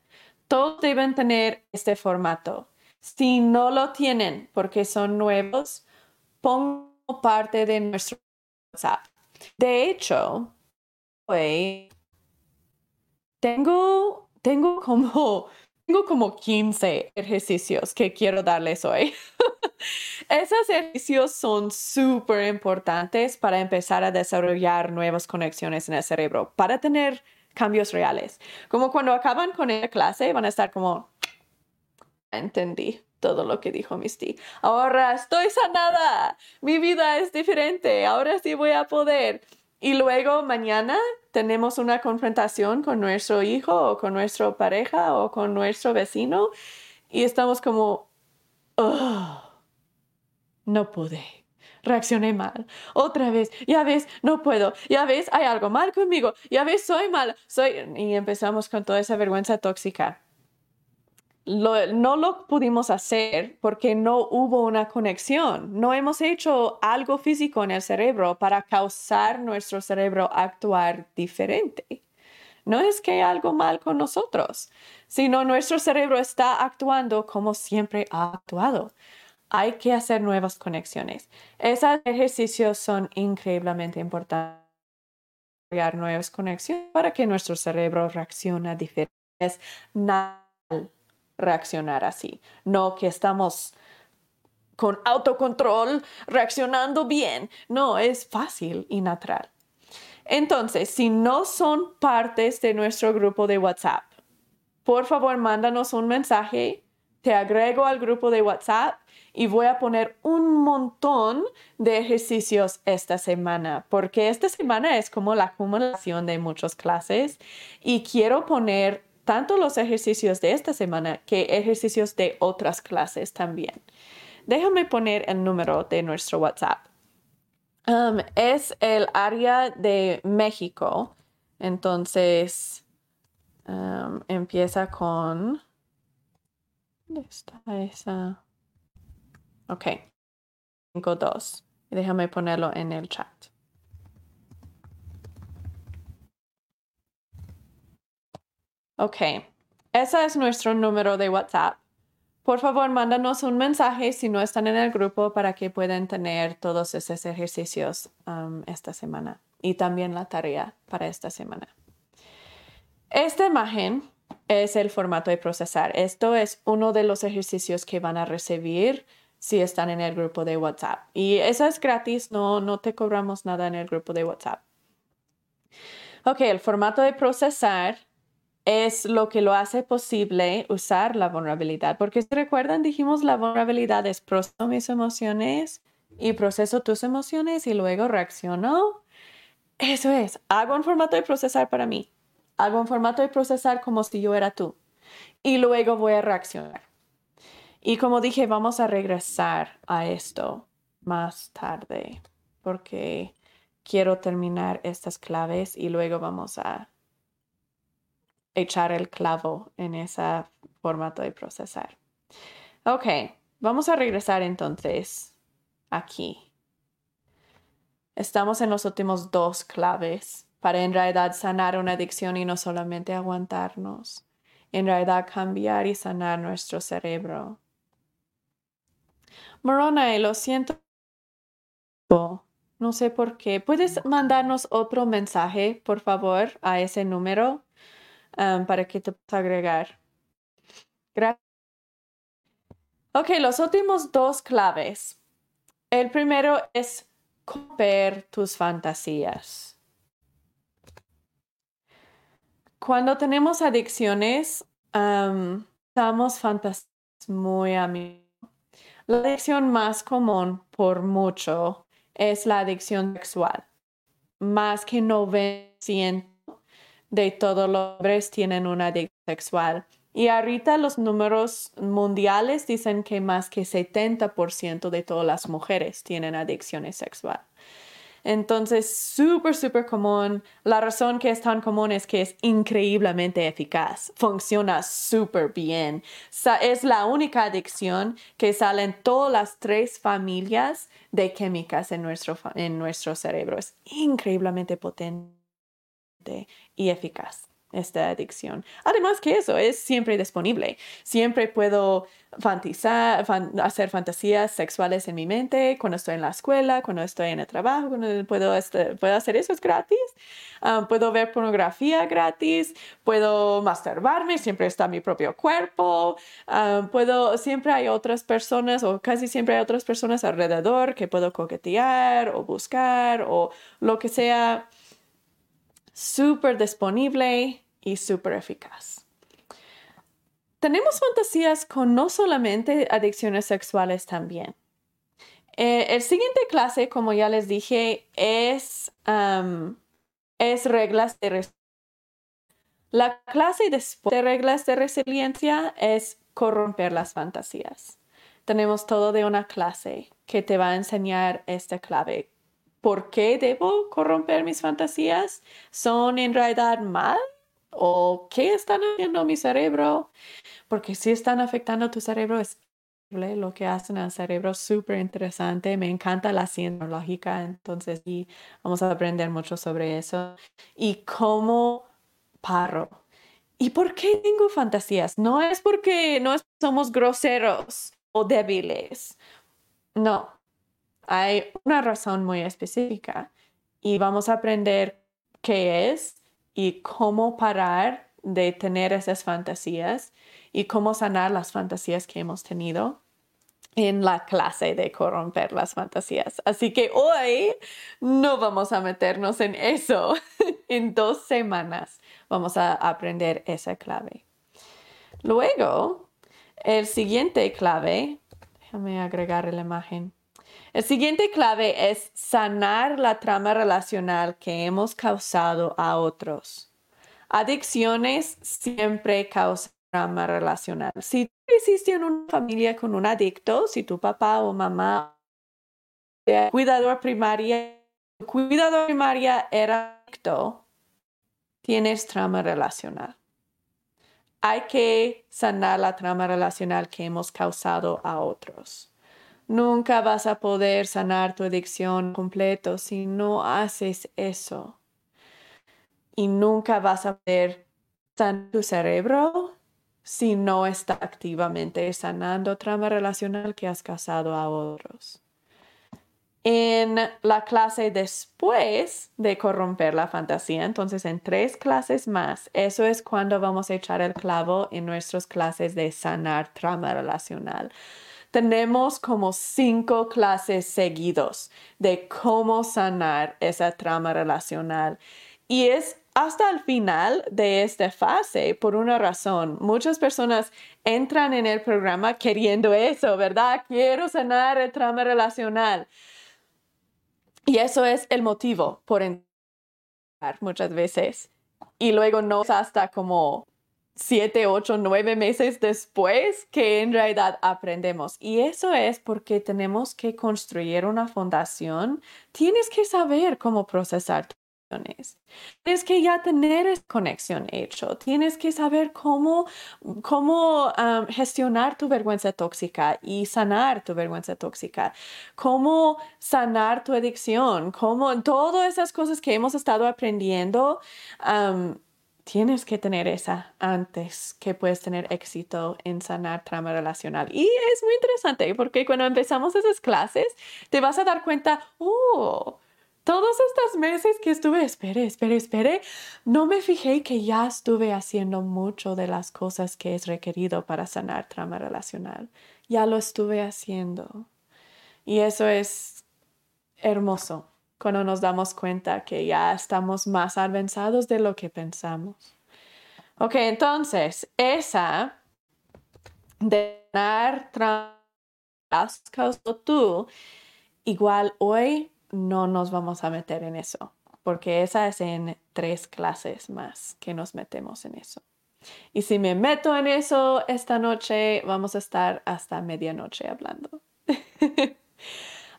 Todos deben tener este formato. Si no lo tienen porque son nuevos, pongo parte de nuestro WhatsApp. De hecho, hoy tengo, tengo como tengo como 15 ejercicios que quiero darles hoy. Esos ejercicios son súper importantes para empezar a desarrollar nuevas conexiones en el cerebro, para tener cambios reales. Como cuando acaban con la clase, van a estar como, entendí todo lo que dijo Misty. Ahora estoy sanada, mi vida es diferente, ahora sí voy a poder. Y luego mañana tenemos una confrontación con nuestro hijo o con nuestra pareja o con nuestro vecino y estamos como, no pude. Reaccioné mal. Otra vez, ya ves, no puedo. Ya ves, hay algo mal conmigo. Ya ves, soy mal. Soy... Y empezamos con toda esa vergüenza tóxica no lo pudimos hacer porque no hubo una conexión. No hemos hecho algo físico en el cerebro para causar nuestro cerebro actuar diferente. No es que hay algo mal con nosotros, sino nuestro cerebro está actuando como siempre ha actuado. Hay que hacer nuevas conexiones. Esos ejercicios son increíblemente importantes crear nuevas conexiones para que nuestro cerebro reaccione diferente. Es natural reaccionar así, no que estamos con autocontrol reaccionando bien. No, es fácil y natural. Entonces, si no son partes de nuestro grupo de WhatsApp, por favor, mándanos un mensaje, te agrego al grupo de WhatsApp y voy a poner un montón de ejercicios esta semana, porque esta semana es como la acumulación de muchas clases y quiero poner tanto los ejercicios de esta semana que ejercicios de otras clases también. Déjame poner el número de nuestro WhatsApp. Um, es el área de México. Entonces, um, empieza con... ¿Dónde está esa? Ok. 52. Déjame ponerlo en el chat. Ok. Ese es nuestro número de WhatsApp. Por favor, mándanos un mensaje si no están en el grupo para que puedan tener todos esos ejercicios um, esta semana y también la tarea para esta semana. Esta imagen es el formato de procesar. Esto es uno de los ejercicios que van a recibir si están en el grupo de WhatsApp. Y eso es gratis, no, no te cobramos nada en el grupo de WhatsApp. Ok, el formato de procesar es lo que lo hace posible usar la vulnerabilidad. Porque si recuerdan, dijimos la vulnerabilidad es proceso mis emociones y proceso tus emociones y luego reacciono. Eso es, hago un formato de procesar para mí. Hago un formato de procesar como si yo era tú. Y luego voy a reaccionar. Y como dije, vamos a regresar a esto más tarde porque quiero terminar estas claves y luego vamos a echar el clavo en ese formato de procesar. Ok, vamos a regresar entonces aquí. Estamos en los últimos dos claves para en realidad sanar una adicción y no solamente aguantarnos. En realidad cambiar y sanar nuestro cerebro. Morona, lo siento. No sé por qué. ¿Puedes mandarnos otro mensaje, por favor, a ese número? Para que te pueda agregar. Gracias. Ok, los últimos dos claves. El primero es romper tus fantasías. Cuando tenemos adicciones, estamos fantasías muy a. La adicción más común por mucho es la adicción sexual. Más que 90% de todos los hombres tienen una adicción sexual. Y ahorita los números mundiales dicen que más que 70% de todas las mujeres tienen adicciones sexuales. Entonces, súper, súper común. La razón que es tan común es que es increíblemente eficaz. Funciona súper bien. Es la única adicción que sale en todas las tres familias de químicas en nuestro, en nuestro cerebro. Es increíblemente potente y eficaz esta adicción. Además que eso es siempre disponible. Siempre puedo fantizar, hacer fantasías sexuales en mi mente cuando estoy en la escuela, cuando estoy en el trabajo, cuando puedo, este, puedo hacer eso, es gratis. Ah, puedo ver pornografía gratis, puedo masturbarme, siempre está mi propio cuerpo. Ah, puedo, siempre hay otras personas o casi siempre hay otras personas alrededor que puedo coquetear o buscar o lo que sea súper disponible y súper eficaz. Tenemos fantasías con no solamente adicciones sexuales también. Eh, el siguiente clase, como ya les dije, es, es reglas de resiliencia. La clase de reglas de resiliencia es corromper las fantasías. Tenemos todo de una clase que te va a enseñar esta clave, ¿por qué debo corromper mis fantasías? ¿Son en realidad mal? ¿O qué están haciendo mi cerebro? Porque si están afectando tu cerebro es lo que hacen al cerebro súper interesante. Me encanta la ciencia lógica, entonces sí, vamos a aprender mucho sobre eso. Y cómo paro. ¿Y por qué tengo fantasías? No es porque no somos groseros o débiles. No, hay una razón muy específica y vamos a aprender qué es y cómo parar de tener esas fantasías y cómo sanar las fantasías que hemos tenido en la clase de corromper las fantasías. Así que hoy no vamos a meternos en eso. en dos semanas vamos a aprender esa clave. Luego, el siguiente clave, déjame agregar la imagen. El siguiente clave es sanar la trama relacional que hemos causado a otros. Adicciones siempre causan trama relacional. Si tú en una familia con un adicto, si tu papá o mamá, cuidador primaria, cuidador primaria era adicto, tienes trama relacional. Hay que sanar la trama relacional que hemos causado a otros. Nunca vas a poder sanar tu adicción completo si no haces eso. Y nunca vas a poder sanar tu cerebro si no está activamente sanando trama relacional que has causado a otros. En la clase después de corromper la fantasía, entonces en tres clases más, eso es cuando vamos a echar el clavo en nuestras clases de sanar trama relacional tenemos como cinco clases seguidos de cómo sanar esa trama relacional. Y es hasta el final de esta fase por una razón. Muchas personas entran en el programa queriendo eso, ¿verdad? Quiero sanar el trama relacional. Y eso es el motivo por entrar muchas veces. Y luego no es hasta como siete, ocho, nueve meses después que en realidad aprendemos. Y eso es porque tenemos que construir una fundación. Tienes que saber cómo procesar tus emociones. Tienes que ya tener esa conexión hecho. Tienes que saber cómo, cómo gestionar tu vergüenza tóxica y sanar tu vergüenza tóxica. Cómo sanar tu adicción. Cómo todas esas cosas que hemos estado aprendiendo tienes que tener esa antes que puedes tener éxito en sanar trama relacional. Y es muy interesante porque cuando empezamos esas clases, te vas a dar cuenta, oh, todos estos meses que estuve, espere, espere, espere, no me fijé que ya estuve haciendo mucho de las cosas que es requerido para sanar trama relacional. Ya lo estuve haciendo. Y eso es hermoso cuando nos damos cuenta que ya estamos más avanzados de lo que pensamos. Ok, entonces, esa de dar causado tú, igual hoy no nos vamos a meter en eso, porque esa es en tres clases más que nos metemos en eso. Y si me meto en eso esta noche, vamos a estar hasta medianoche hablando.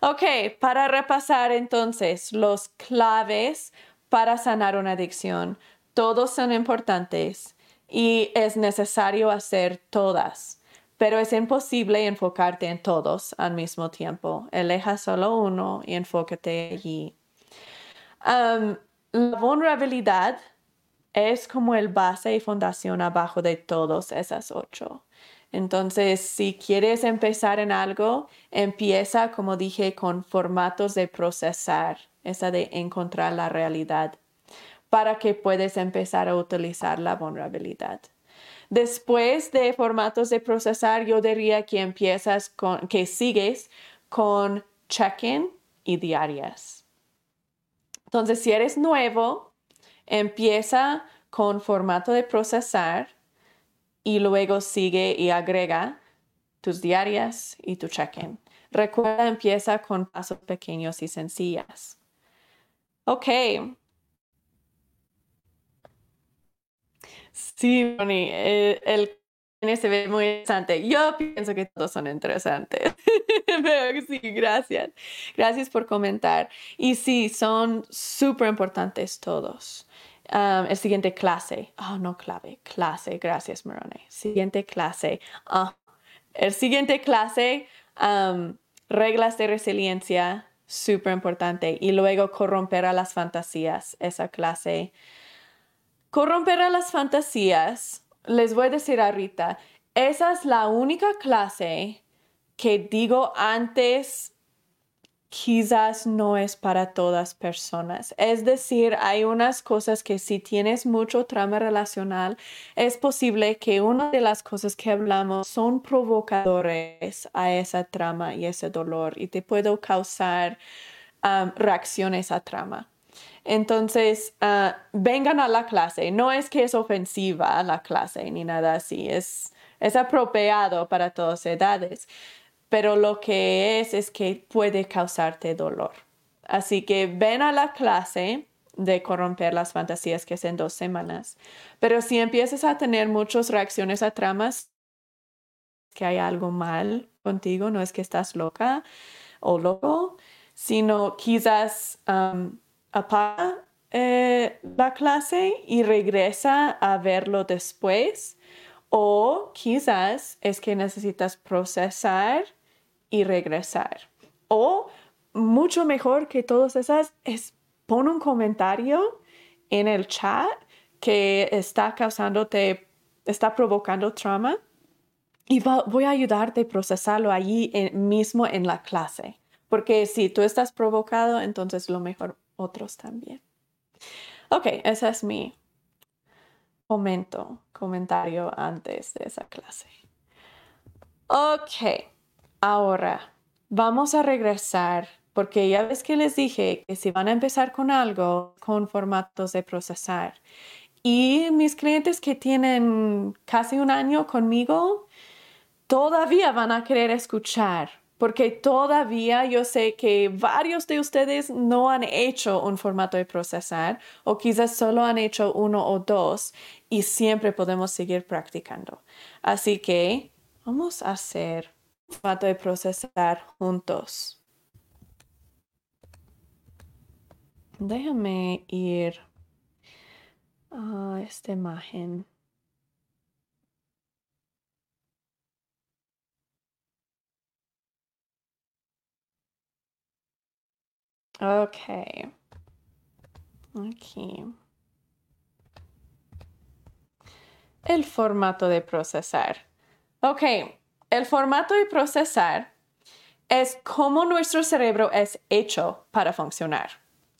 Ok, para repasar entonces los claves para sanar una adicción. Todos son importantes y es necesario hacer todas, pero es imposible enfocarte en todos al mismo tiempo. Eleja solo uno y enfócate allí. la vulnerabilidad es como el base y fundación abajo de todos esas ocho. Entonces, si quieres empezar en algo, empieza, como dije, con formatos de procesar, esa de encontrar la realidad, para que puedes empezar a utilizar la vulnerabilidad. Después de formatos de procesar, yo diría que empiezas con, que sigues con check-in y diarias. Entonces, si eres nuevo, empieza con formato de procesar y luego sigue y agrega tus diarias y tu check-in. Recuerda, empieza con pasos pequeños y sencillas. Ok. Sí, Bonnie, el, el se ve muy interesante. Yo pienso que todos son interesantes. Pero sí, gracias. Gracias por comentar. Y sí, son súper importantes todos. Um, el siguiente clase. Oh, no clave. Clase. Gracias, Marone. Siguiente clase. Ah, el siguiente clase, um, reglas de resiliencia, súper importante. Y luego corromper a las fantasías, esa clase. Corromper a las fantasías, les voy a decir ahorita, esa es la única clase que digo antes quizás no es para todas personas. Es decir, hay unas cosas que si tienes mucho trama relacional, es posible que una de las cosas que hablamos son provocadores a esa trama y ese dolor y te puedo causar reacciones a trama. Entonces, ah, vengan a la clase. No es que es ofensiva la clase ni nada así, es, es apropiado para todas edades pero lo que es es que puede causarte dolor. Así que ven a la clase de corromper las fantasías que es en dos semanas. Pero si empiezas a tener muchas reacciones a tramas, que hay algo mal contigo, no es que estás loca o loco, sino quizás apaga eh, la clase y regresa a verlo después. O quizás es que necesitas procesar y regresar. O mucho mejor que todas esas es pon un comentario en el chat que está causándote, está provocando trauma y voy a ayudarte a procesarlo allí mismo en la clase. Porque si tú estás provocado, entonces lo mejor otros también. Ok, ese es mi comento, comentario antes de esa clase. Ok. Ahora, vamos a regresar porque ya ves que les dije que si van a empezar con algo, con formatos de procesar. Y mis clientes que tienen casi un año conmigo, todavía van a querer escuchar, porque todavía yo sé que varios de ustedes no han hecho un formato de procesar o quizás solo han hecho uno o dos y siempre podemos seguir practicando. Así que vamos a hacer formato de procesar juntos. Déjame ir a esta imagen. Ok. Aquí. El formato de procesar. Ok, el formato de procesar es como nuestro cerebro es hecho para funcionar.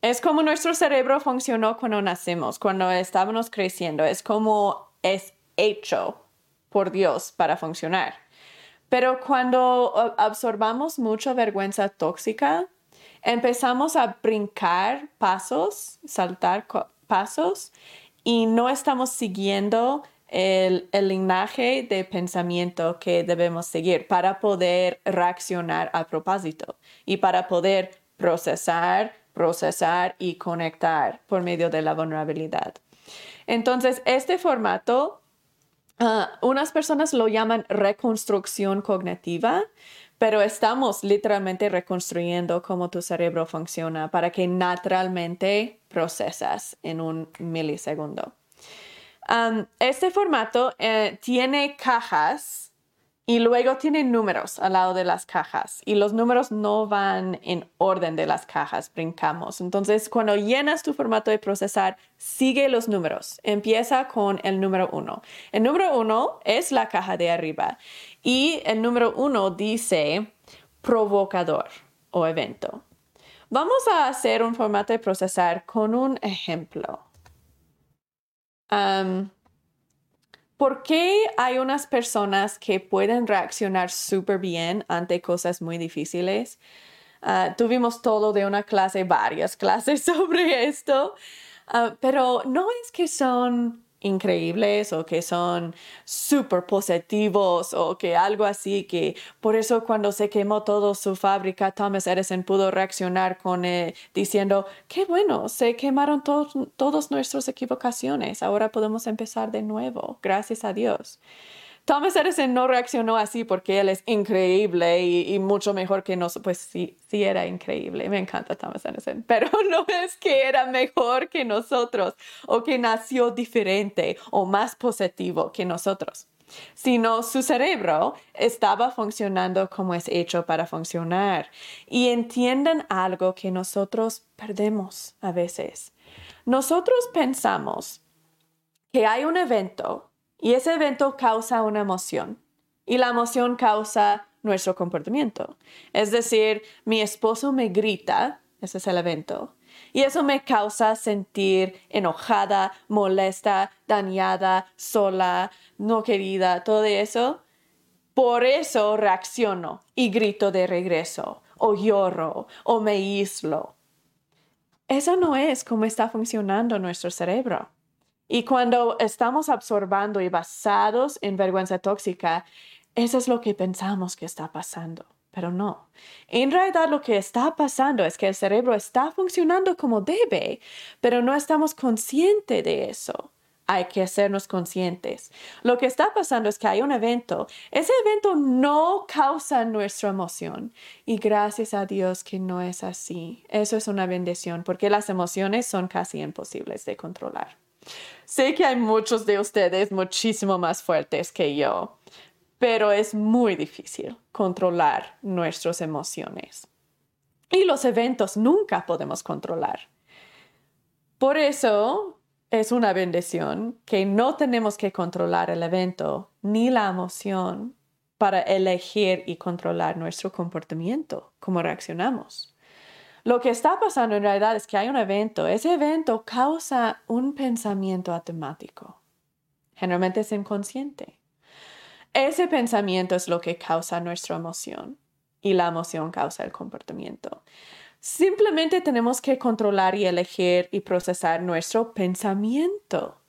Es como nuestro cerebro funcionó cuando nacimos, cuando estábamos creciendo. Es como es hecho por Dios para funcionar. Pero cuando absorbamos mucha vergüenza tóxica, empezamos a brincar pasos, saltar pasos y no estamos siguiendo el, linaje de pensamiento que debemos seguir para poder reaccionar a propósito y para poder procesar, procesar y conectar por medio de la vulnerabilidad. Entonces, este formato, ah, unas personas lo llaman reconstrucción cognitiva, pero estamos literalmente reconstruyendo cómo tu cerebro funciona para que naturalmente procesas en un milisegundo este formato eh, tiene cajas y luego tiene números al lado de las cajas y los números no van en orden de las cajas, brincamos. Entonces, cuando llenas tu formato de procesar, sigue los números. Empieza con el número uno. El número uno es la caja de arriba y el número uno dice provocador o evento. Vamos a hacer un formato de procesar con un ejemplo. ¿Por qué hay unas personas que pueden reaccionar súper bien ante cosas muy difíciles? Ah, tuvimos todo de una clase, varias clases sobre esto, ah, pero no es que son increíbles o que son súper positivos o que algo así que por eso cuando se quemó todo su fábrica Thomas Edison pudo reaccionar con eh, diciendo qué bueno se quemaron todas nuestras equivocaciones ahora podemos empezar de nuevo gracias a Dios Thomas Edison no reaccionó así porque él es increíble y, mucho mejor que nosotros. Pues sí, sí era increíble. Me encanta Thomas Edison. Pero no es que era mejor que nosotros o que nació diferente o más positivo que nosotros, sino su cerebro estaba funcionando como es hecho para funcionar. Y entiendan algo que nosotros perdemos a veces. Nosotros pensamos que hay un evento y ese evento causa una emoción y la emoción causa nuestro comportamiento. Es decir, mi esposo me grita, ese es el evento, y eso me causa sentir enojada, molesta, dañada, sola, no querida, todo eso. Por eso reacciono y grito de regreso, o lloro, o me islo. Eso no es cómo está funcionando nuestro cerebro. Y cuando estamos absorbando y basados en vergüenza tóxica, eso es lo que pensamos que está pasando, pero no. En realidad lo que está pasando es que el cerebro está funcionando como debe, pero no estamos conscientes de eso. Hay que hacernos conscientes. Lo que está pasando es que hay un evento. Ese evento no causa nuestra emoción. Y gracias a Dios que no es así. Eso es una bendición porque las emociones son casi imposibles de controlar. Sé que hay muchos de ustedes muchísimo más fuertes que yo, pero es muy difícil controlar nuestras emociones. Y los eventos nunca podemos controlar. Por eso es una bendición que no tenemos que controlar el evento ni la emoción para elegir y controlar nuestro comportamiento, cómo reaccionamos. Lo que está pasando en realidad es que hay un evento. Ese evento causa un pensamiento automático. Generalmente es inconsciente. Ese pensamiento es lo que causa nuestra emoción y la emoción causa el comportamiento. Simplemente tenemos que controlar y elegir y procesar nuestro pensamiento.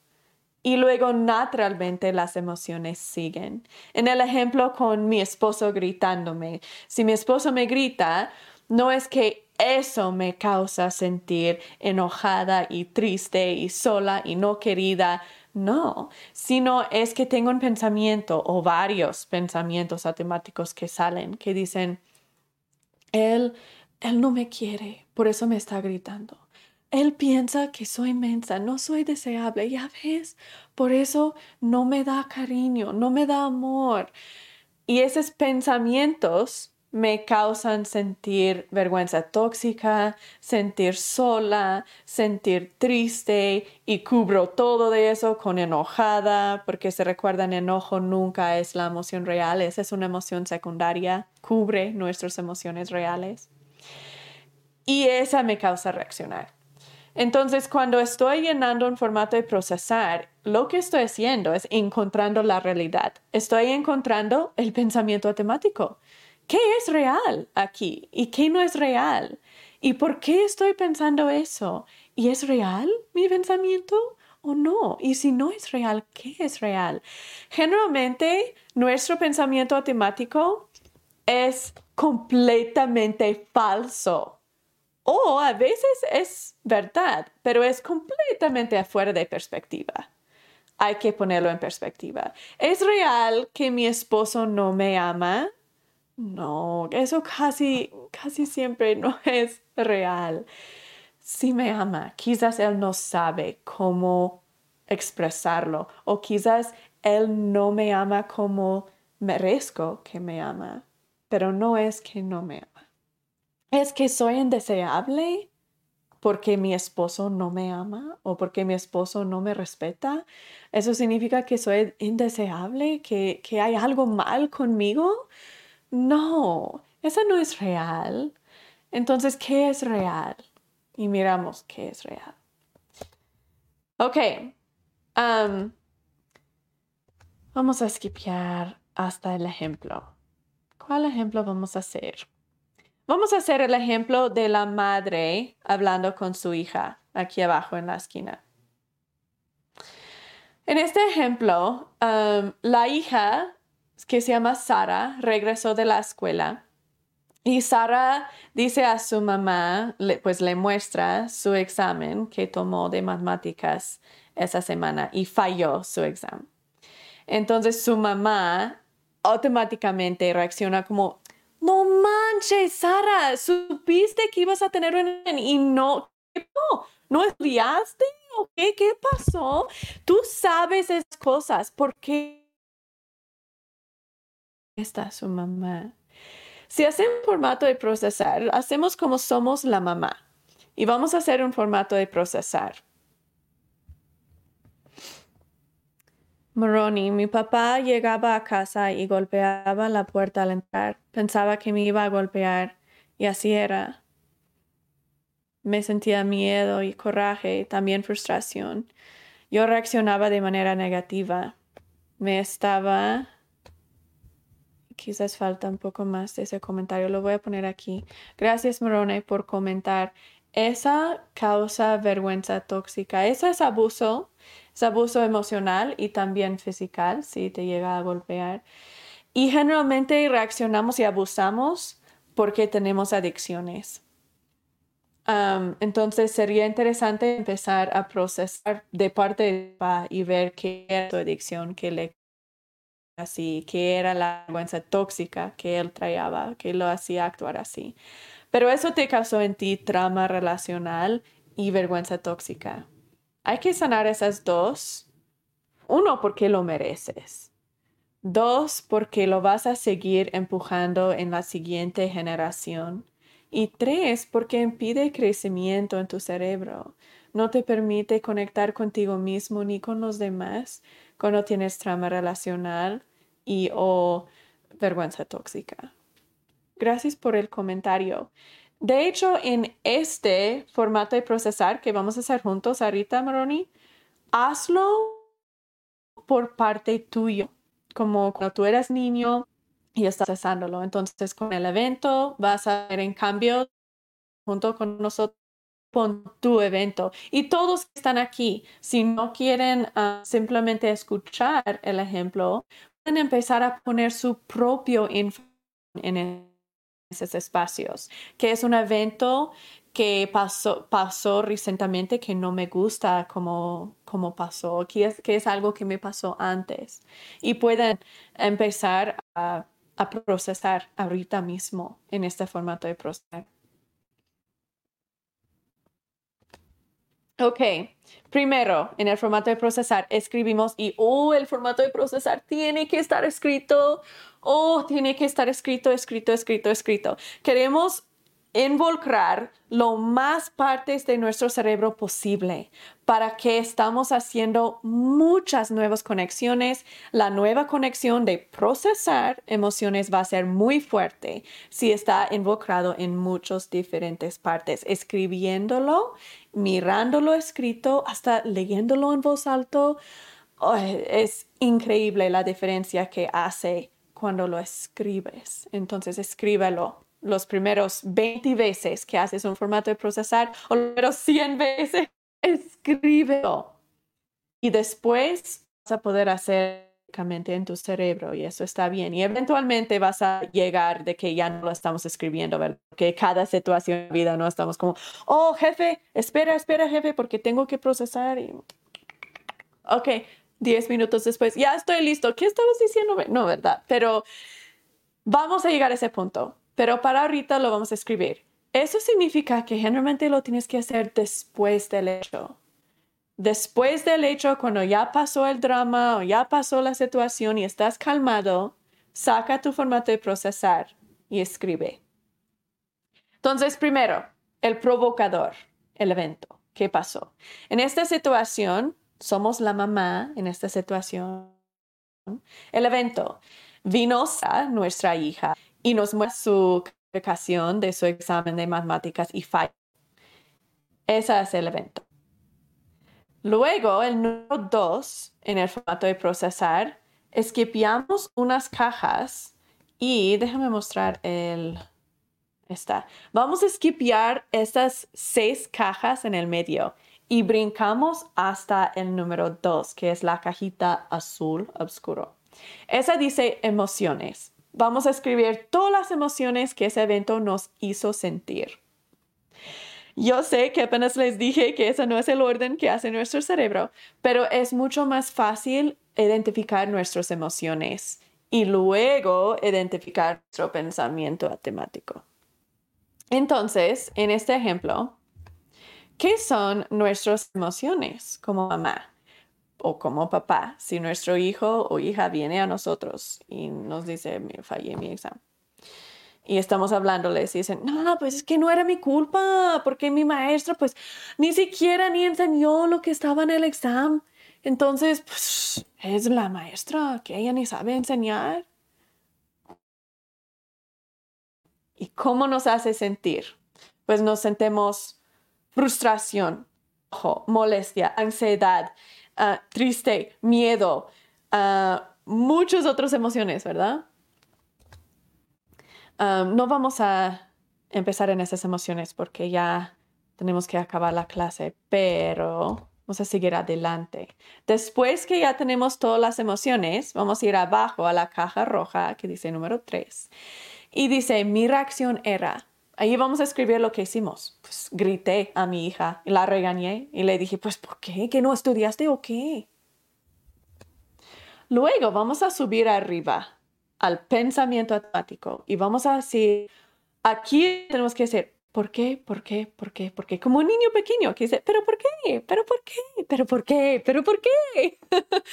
Y luego naturalmente las emociones siguen. En el ejemplo con mi esposo gritándome, si mi esposo me grita, no es que eso me causa sentir enojada y triste y sola y no querida. No, sino es que tengo un pensamiento o varios pensamientos automáticos que salen, que dicen, él, él no me quiere, por eso me está gritando. Él piensa que soy mensa, no soy deseable, ya ves, por eso no me da cariño, no me da amor. Y esos pensamientos me causan sentir vergüenza tóxica, sentir sola, sentir triste y cubro todo de eso con enojada, porque se recuerdan, enojo nunca es la emoción real, esa es una emoción secundaria, cubre nuestras emociones reales. Y esa me causa reaccionar. Entonces, cuando estoy llenando un formato de procesar, lo que estoy haciendo es encontrando la realidad. Estoy encontrando el pensamiento automático ¿Qué es real aquí y qué no es real? ¿Y por qué estoy pensando eso? ¿Y es real mi pensamiento o no? Y si no es real, ¿qué es real? Generalmente nuestro pensamiento automático es completamente falso. O a veces es verdad, pero es completamente afuera de perspectiva. Hay que ponerlo en perspectiva. ¿Es real que mi esposo no me ama? No, eso casi, casi siempre no es real. Sí me ama, quizás él no sabe cómo expresarlo o quizás él no me ama como merezco que me ama, pero no es que no me ama. Es que soy indeseable porque mi esposo no me ama o porque mi esposo no me respeta. Eso significa que soy indeseable, que, que hay algo mal conmigo no, esa no es real. Entonces, ¿qué es real? Y miramos qué es real. Ok. vamos a esquipear hasta el ejemplo. ¿Cuál ejemplo vamos a hacer? Vamos a hacer el ejemplo de la madre hablando con su hija aquí abajo en la esquina. En este ejemplo, la hija que se llama Sara, regresó de la escuela y Sara dice a su mamá, pues le muestra su examen que tomó de matemáticas esa semana y falló su examen. Entonces su mamá automáticamente reacciona como, no manches, Sara, supiste que ibas a tener un y no, no, no estudiaste o qué, qué pasó. Tú sabes esas cosas, ¿por qué? Está su mamá. Si hacemos un formato de procesar, hacemos como somos la mamá. Y vamos a hacer un formato de procesar. Moroni, mi papá llegaba a casa y golpeaba la puerta al entrar. Pensaba que me iba a golpear y así era. Me sentía miedo y coraje, también frustración. Yo reaccionaba de manera negativa. Me estaba... Quizás falta un poco más de ese comentario. Lo voy a poner aquí. Gracias, Moroni, por comentar. Esa causa vergüenza tóxica. Eso es abuso es abuso emocional y también físico, si te llega a golpear. Y generalmente reaccionamos y abusamos porque tenemos adicciones. entonces sería interesante empezar a procesar de parte de y ver qué era tu adicción, qué le así, qué era la vergüenza tóxica que él traía, que lo hacía actuar así. Pero eso te causó en ti trauma relacional y vergüenza tóxica. Hay que sanar esas dos. Uno, porque lo mereces. Dos, porque lo vas a seguir empujando en la siguiente generación. Y tres, porque impide crecimiento en tu cerebro. No te permite conectar contigo mismo ni con los demás cuando tienes trama relacional y o vergüenza tóxica. Gracias por el comentario. De hecho, en este formato de procesar que vamos a hacer juntos ahorita, Maroni, hazlo por parte tuyo, como cuando tú eras niño y estás procesándolo. Entonces, con el evento vas a ver en cambio junto con nosotros con tu evento. Y todos que están aquí, si no quieren ah, simplemente escuchar el ejemplo, empezar a poner su propio info en el esos espacios, que es un evento que pasó, pasó recientemente que no me gusta como, como pasó, que es, que es algo que me pasó antes. Y pueden empezar a, a procesar ahorita mismo en este formato de procesar. Ok, primero en el formato de procesar escribimos y, oh, el formato de procesar tiene que estar escrito oh, tiene que estar escrito, escrito, escrito, escrito. Queremos involucrar lo más partes de nuestro cerebro posible para que estamos haciendo muchas nuevas conexiones. La nueva conexión de procesar emociones va a ser muy fuerte si está involucrado en muchas diferentes partes, escribiéndolo, mirándolo escrito, hasta leyéndolo en voz alta. es increíble la diferencia que hace cuando lo escribes. Entonces escríbelo los primeros 20 veces que haces un formato de procesar o los primeros 100 veces, escríbelo. Y después vas a poder hacer en tu cerebro y eso está bien. Y eventualmente vas a llegar de que ya no lo estamos escribiendo, ¿verdad? Que cada situación de vida no estamos como, oh, jefe, espera, espera, jefe, porque tengo que procesar. Y... Ok, Diez minutos después, ya estoy listo. ¿Qué estabas diciendo? No, ¿verdad? Pero vamos a llegar a ese punto. Pero para ahorita lo vamos a escribir. Eso significa que generalmente lo tienes que hacer después del hecho. Después del hecho, cuando ya pasó el drama o ya pasó la situación y estás calmado, saca tu formato de procesar y escribe. Entonces, primero, el provocador, el evento. ¿Qué pasó? En esta situación, somos la mamá en esta situación. El evento vino a nuestra hija y nos muestra su calificación de su examen de matemáticas y falla. Ese es el evento. Luego, el número dos en el formato de procesar, esquipiamos unas cajas y déjame mostrar el... Esta. Vamos a esquipiar estas seis cajas en el medio y brincamos hasta el número 2, que es la cajita azul oscuro. Esa dice emociones. Vamos a escribir todas las emociones que ese evento nos hizo sentir. Yo sé que apenas les dije que ese no es el orden que hace nuestro cerebro, pero es mucho más fácil identificar nuestras emociones y luego identificar nuestro pensamiento temático. Entonces, en este ejemplo, ¿Qué son nuestras emociones como mamá o como papá si nuestro hijo o hija viene a nosotros y nos dice, fallé mi examen? Y estamos hablándoles y dicen, no, pues es que no era mi culpa, porque mi maestro pues ni siquiera ni enseñó lo que estaba en el examen. Entonces, pues es la maestra que ella ni sabe enseñar. ¿Y cómo nos hace sentir? Pues nos sentimos frustración, molestia, ansiedad, ah, triste, miedo, uh, muchas otras emociones, ¿verdad? Ah, no vamos a empezar en esas emociones porque ya tenemos que acabar la clase, pero vamos a seguir adelante. Después que ya tenemos todas las emociones, vamos a ir abajo a la caja roja que dice número 3 y dice, mi reacción era, ahí vamos a escribir lo que hicimos. Pues grité a mi hija y la regañé y le dije, pues ¿por qué? ¿Que no estudiaste o qué? Luego vamos a subir arriba al pensamiento automático y vamos a decir, aquí tenemos que decir, ¿por qué? ¿Por qué? ¿Por qué? ¿Por qué? Como un niño pequeño que dice, ¿pero por qué? ¿Pero por qué? ¿Pero por qué? ¿Pero por qué?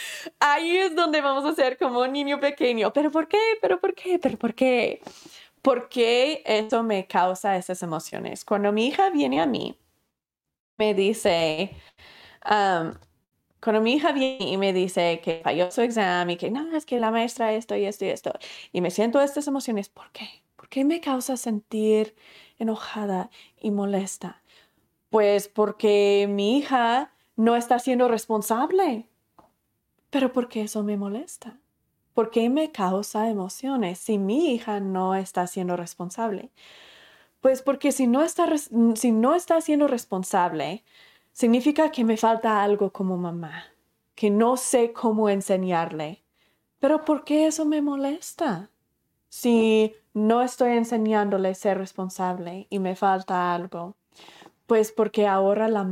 Ahí es donde vamos a ser como un niño pequeño, ¿pero por qué? ¿Pero por qué? ¿Pero por qué? ¿Por qué eso me causa esas emociones? Cuando mi hija viene a mí, me dice, cuando mi hija viene y me dice que falló su examen y que no, es que la maestra esto y esto y esto, y me siento estas emociones, ¿por qué? ¿Por qué me causa sentir enojada y molesta? Pues porque mi hija no está siendo responsable. Pero ¿por qué eso me molesta? ¿Por qué me causa emociones si mi hija no está siendo responsable? Pues porque si no está, si no está siendo responsable, significa que me falta algo como mamá, que no sé cómo enseñarle. Pero ¿por qué eso me molesta? Si no estoy enseñándole a ser responsable y me falta algo, pues porque ahora la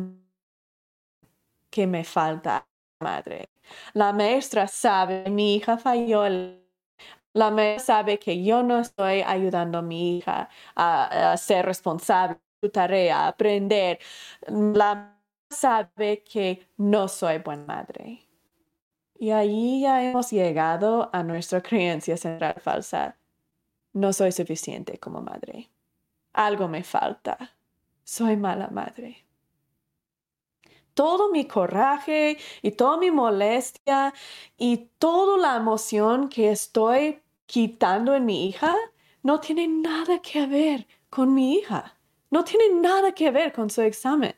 que me falta madre. La maestra sabe, mi hija falló. La maestra sabe que yo no estoy ayudando a mi hija a, ser responsable su tarea, a aprender. La sabe que no soy buena madre. Y ahí ya hemos llegado a nuestra creencia central falsa. No soy suficiente como madre. Algo me falta. Soy mala madre. Todo mi coraje y toda mi molestia y toda la emoción que estoy quitando en mi hija no tiene nada que ver con mi hija. No tiene nada que ver con su examen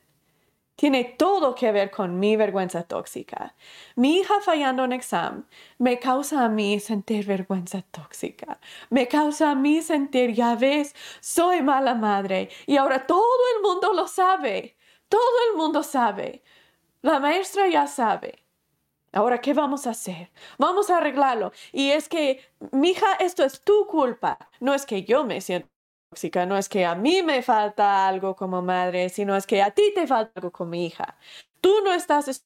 tiene todo que ver con mi vergüenza tóxica. Mi hija fallando en examen me causa a mí sentir vergüenza tóxica. Me causa a mí sentir, ya ves, soy mala madre y ahora todo el mundo lo sabe. Todo el mundo sabe. La maestra ya sabe. Ahora, ¿qué vamos a hacer? Vamos a arreglarlo. Y es que, mi hija, esto es tu culpa. No es que yo me siento no es que a mí me falta algo como madre, sino es que a ti te falta algo como hija. Tú no estás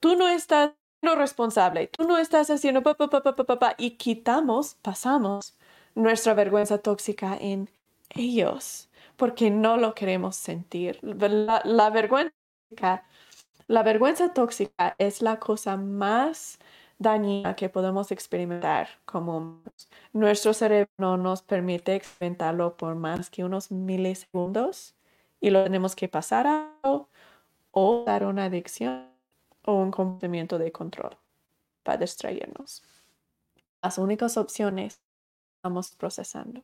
tú no estás siendo responsable, tú no estás haciendo pa, pa, pa, y quitamos, pasamos nuestra vergüenza tóxica en ellos, porque no lo queremos sentir. La, vergüenza tóxica es la cosa más dañina que podemos experimentar como nuestro cerebro no nos permite experimentarlo por más que unos milisegundos y lo tenemos que pasar a o dar una adicción o un comportamiento de control para distraernos. Las únicas opciones estamos procesando.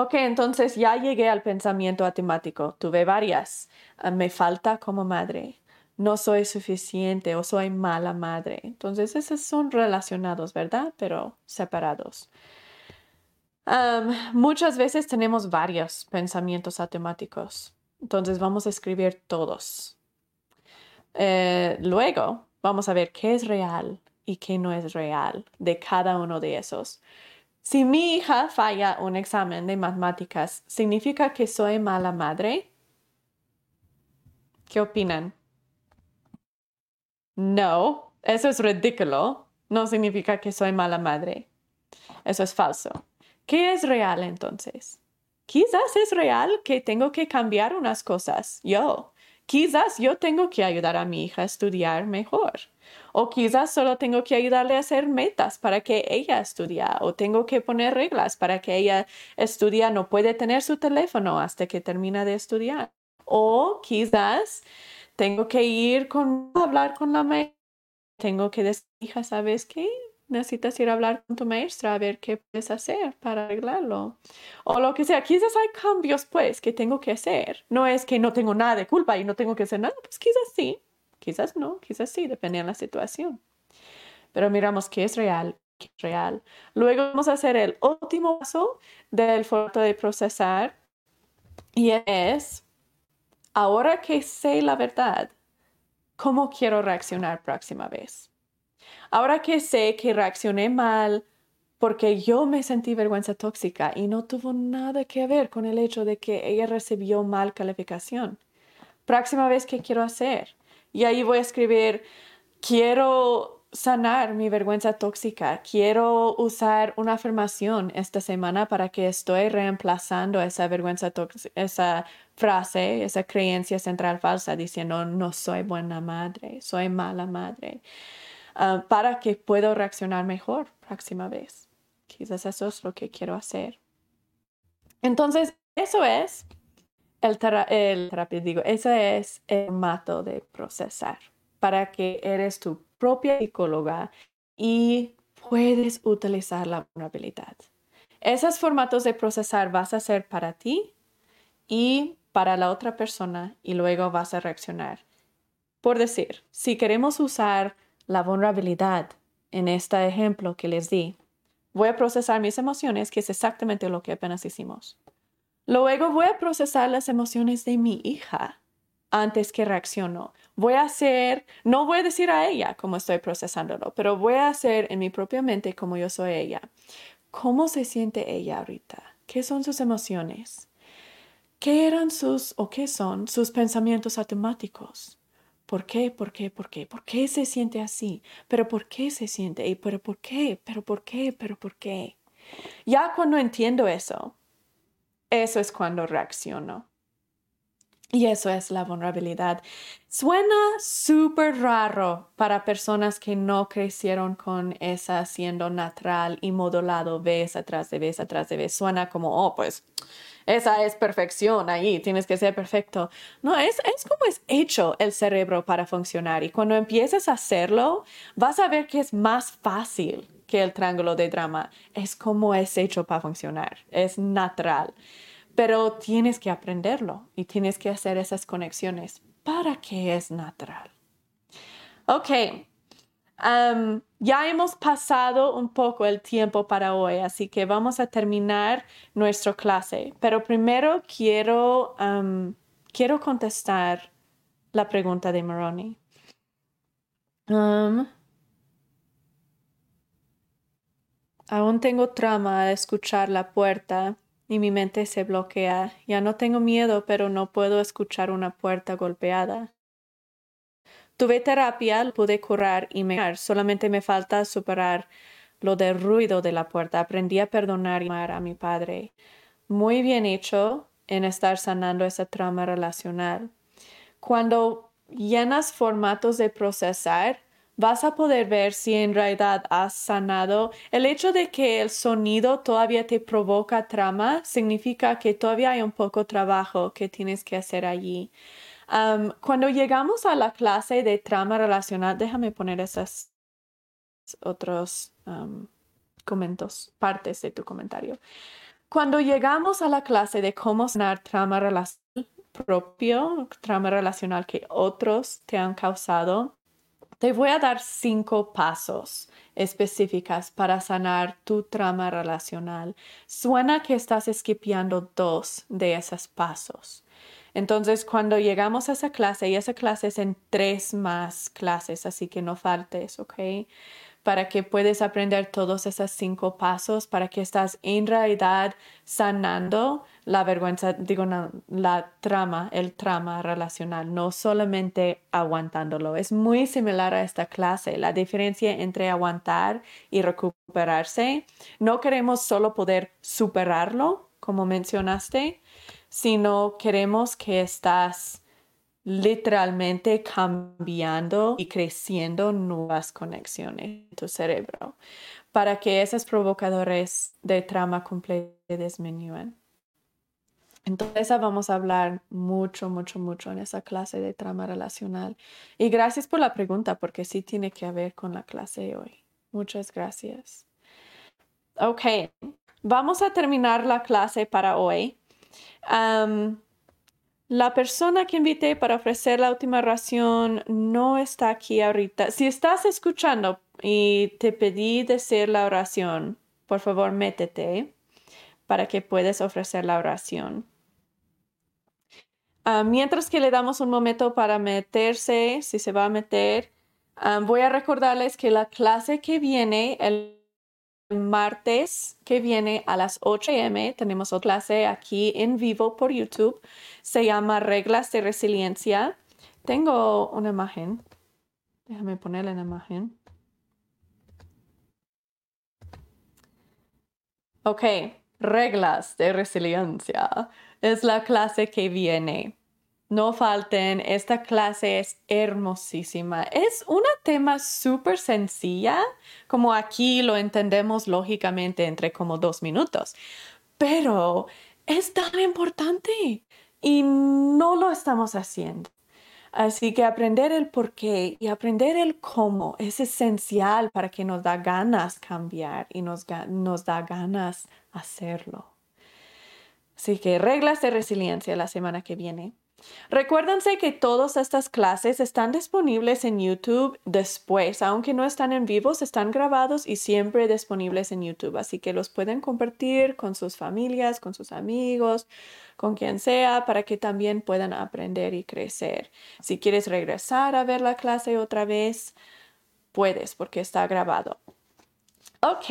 Ok, entonces ya llegué al pensamiento atemático. Tuve varias. Ah, me falta como madre no soy suficiente o soy mala madre. Entonces, esos son relacionados, ¿verdad? Pero separados. muchas veces tenemos varios pensamientos automáticos. Entonces, vamos a escribir todos. Eh, luego, vamos a ver qué es real y qué no es real de cada uno de esos. Si mi hija falla un examen de matemáticas, ¿significa que soy mala madre? ¿Qué opinan? No, eso es ridículo. No significa que soy mala madre. Eso es falso. ¿Qué es real entonces? Quizás es real que tengo que cambiar unas cosas. Yo. Quizás yo tengo que ayudar a mi hija a estudiar mejor. O quizás solo tengo que ayudarle a hacer metas para que ella estudie. O tengo que poner reglas para que ella estudie. No puede tener su teléfono hasta que termina de estudiar. O quizás tengo que ir con, hablar con la maestra tengo que decir, hija, ¿sabes qué? Necesitas ir a hablar con tu maestra a ver qué puedes hacer para arreglarlo. O lo que sea, quizás hay cambios pues que tengo que hacer. No es que no tengo nada de culpa y no tengo que hacer nada, pues quizás sí, quizás no, quizás sí, depende de la situación. Pero miramos qué es real, qué es real. Luego vamos a hacer el último paso del formato de procesar y es, ahora que sé la verdad, ¿cómo quiero reaccionar próxima vez? Ahora que sé que reaccioné mal porque yo me sentí vergüenza tóxica y no tuvo nada que ver con el hecho de que ella recibió mal calificación. Próxima vez, ¿qué quiero hacer? Y ahí voy a escribir, quiero sanar mi vergüenza tóxica. Quiero usar una afirmación esta semana para que estoy reemplazando esa vergüenza tóxica, esa frase, esa creencia central falsa diciendo no soy buena madre, soy mala madre, ah, para que pueda reaccionar mejor próxima vez. Quizás eso es lo que quiero hacer. Entonces, eso es el, el terapia, digo, ese es el formato de procesar para que eres tu propia psicóloga y puedes utilizar la vulnerabilidad. Esos formatos de procesar vas a hacer para ti y para la otra persona y luego vas a reaccionar. Por decir, si queremos usar la vulnerabilidad en este ejemplo que les di, voy a procesar mis emociones, que es exactamente lo que apenas hicimos. Luego voy a procesar las emociones de mi hija antes que reacciono. Voy a hacer, no voy a decir a ella cómo estoy procesándolo, pero voy a hacer en mi propia mente como yo soy ella. ¿Cómo se siente ella ahorita? ¿Qué son sus emociones? ¿Qué eran sus o qué son sus pensamientos automáticos? ¿Por qué? ¿Por qué? ¿Por qué? ¿Por qué se siente así? ¿Pero por qué se siente? ¿Y pero por qué? ¿Pero por qué? ¿Pero por qué? Ya cuando entiendo eso, eso es cuando reacciono. Y eso es la vulnerabilidad. Suena súper raro para personas que no crecieron con esa siendo natural y modulado vez atrás de vez atrás de vez. Suena como, oh, pues esa es perfección ahí, tienes que ser perfecto. No, es, es como es hecho el cerebro para funcionar y cuando empieces a hacerlo, vas a ver que es más fácil que el triángulo de drama. Es como es hecho para funcionar, es natural pero tienes que aprenderlo y tienes que hacer esas conexiones para que es natural. Ok, ya hemos pasado un poco el tiempo para hoy, así que vamos a terminar nuestra clase, pero primero quiero, quiero contestar la pregunta de Moroni. aún tengo trama de escuchar la puerta y mi mente se bloquea. Ya no tengo miedo, pero no puedo escuchar una puerta golpeada. Tuve terapia, pude curar y mejorar. Solamente me falta superar lo del ruido de la puerta. Aprendí a perdonar y amar a mi padre. Muy bien hecho en estar sanando esa trama relacional. Cuando llenas formatos de procesar, vas a poder ver si en realidad has sanado. El hecho de que el sonido todavía te provoca trama significa que todavía hay un poco trabajo que tienes que hacer allí. Cuando llegamos a la clase de trama relacional, déjame poner esas otros comentarios, partes de tu comentario. Cuando llegamos a la clase de cómo sanar trama relacional propio, trama relacional que otros te han causado, te voy a dar cinco pasos específicas para sanar tu trama relacional. Suena que estás esquipeando dos de esos pasos. Entonces, cuando llegamos a esa clase, y esa clase es en tres más clases, así que no faltes, ¿ok? para que puedas aprender todos esos cinco pasos, para que estás en realidad sanando la vergüenza, digo, la trama, el trama relacional, no solamente aguantándolo. Es muy similar a esta clase. La diferencia entre aguantar y recuperarse, no queremos solo poder superarlo, como mencionaste, sino queremos que estás literalmente cambiando y creciendo nuevas conexiones en tu cerebro para que esos provocadores de trama completa disminuyan. Entonces vamos a hablar mucho, mucho, mucho en esa clase de trama relacional. Y gracias por la pregunta, porque sí tiene que ver con la clase de hoy. Muchas gracias. Ok, vamos a terminar la clase para hoy. La persona que invité para ofrecer la última oración no está aquí ahorita. Si estás escuchando y te pedí decir la oración, por favor métete para que puedas ofrecer la oración. Mientras que le damos un momento para meterse, si se va a meter, voy a recordarles que la clase que viene, el martes que viene a las 8 a.m., tenemos otra clase aquí en vivo por YouTube. Se llama Reglas de Resiliencia. Tengo una imagen. Déjame ponerle la imagen. Ok, reglas de resiliencia es la clase que viene. No falten, esta clase es hermosísima. Es un tema súper sencilla, como aquí lo entendemos lógicamente entre como dos minutos, pero es tan importante y no lo estamos haciendo. Así que aprender el por qué y aprender el cómo es esencial para que nos da ganas cambiar y nos, nos da ganas hacerlo. Así que reglas de resiliencia la semana que viene. Recuérdense que todas estas clases están disponibles en YouTube después, aunque no están en vivo, están grabados y siempre disponibles en YouTube, así que los pueden compartir con sus familias, con sus amigos, con quien sea, para que también puedan aprender y crecer. Si quieres regresar a ver la clase otra vez, puedes porque está grabado. Ok,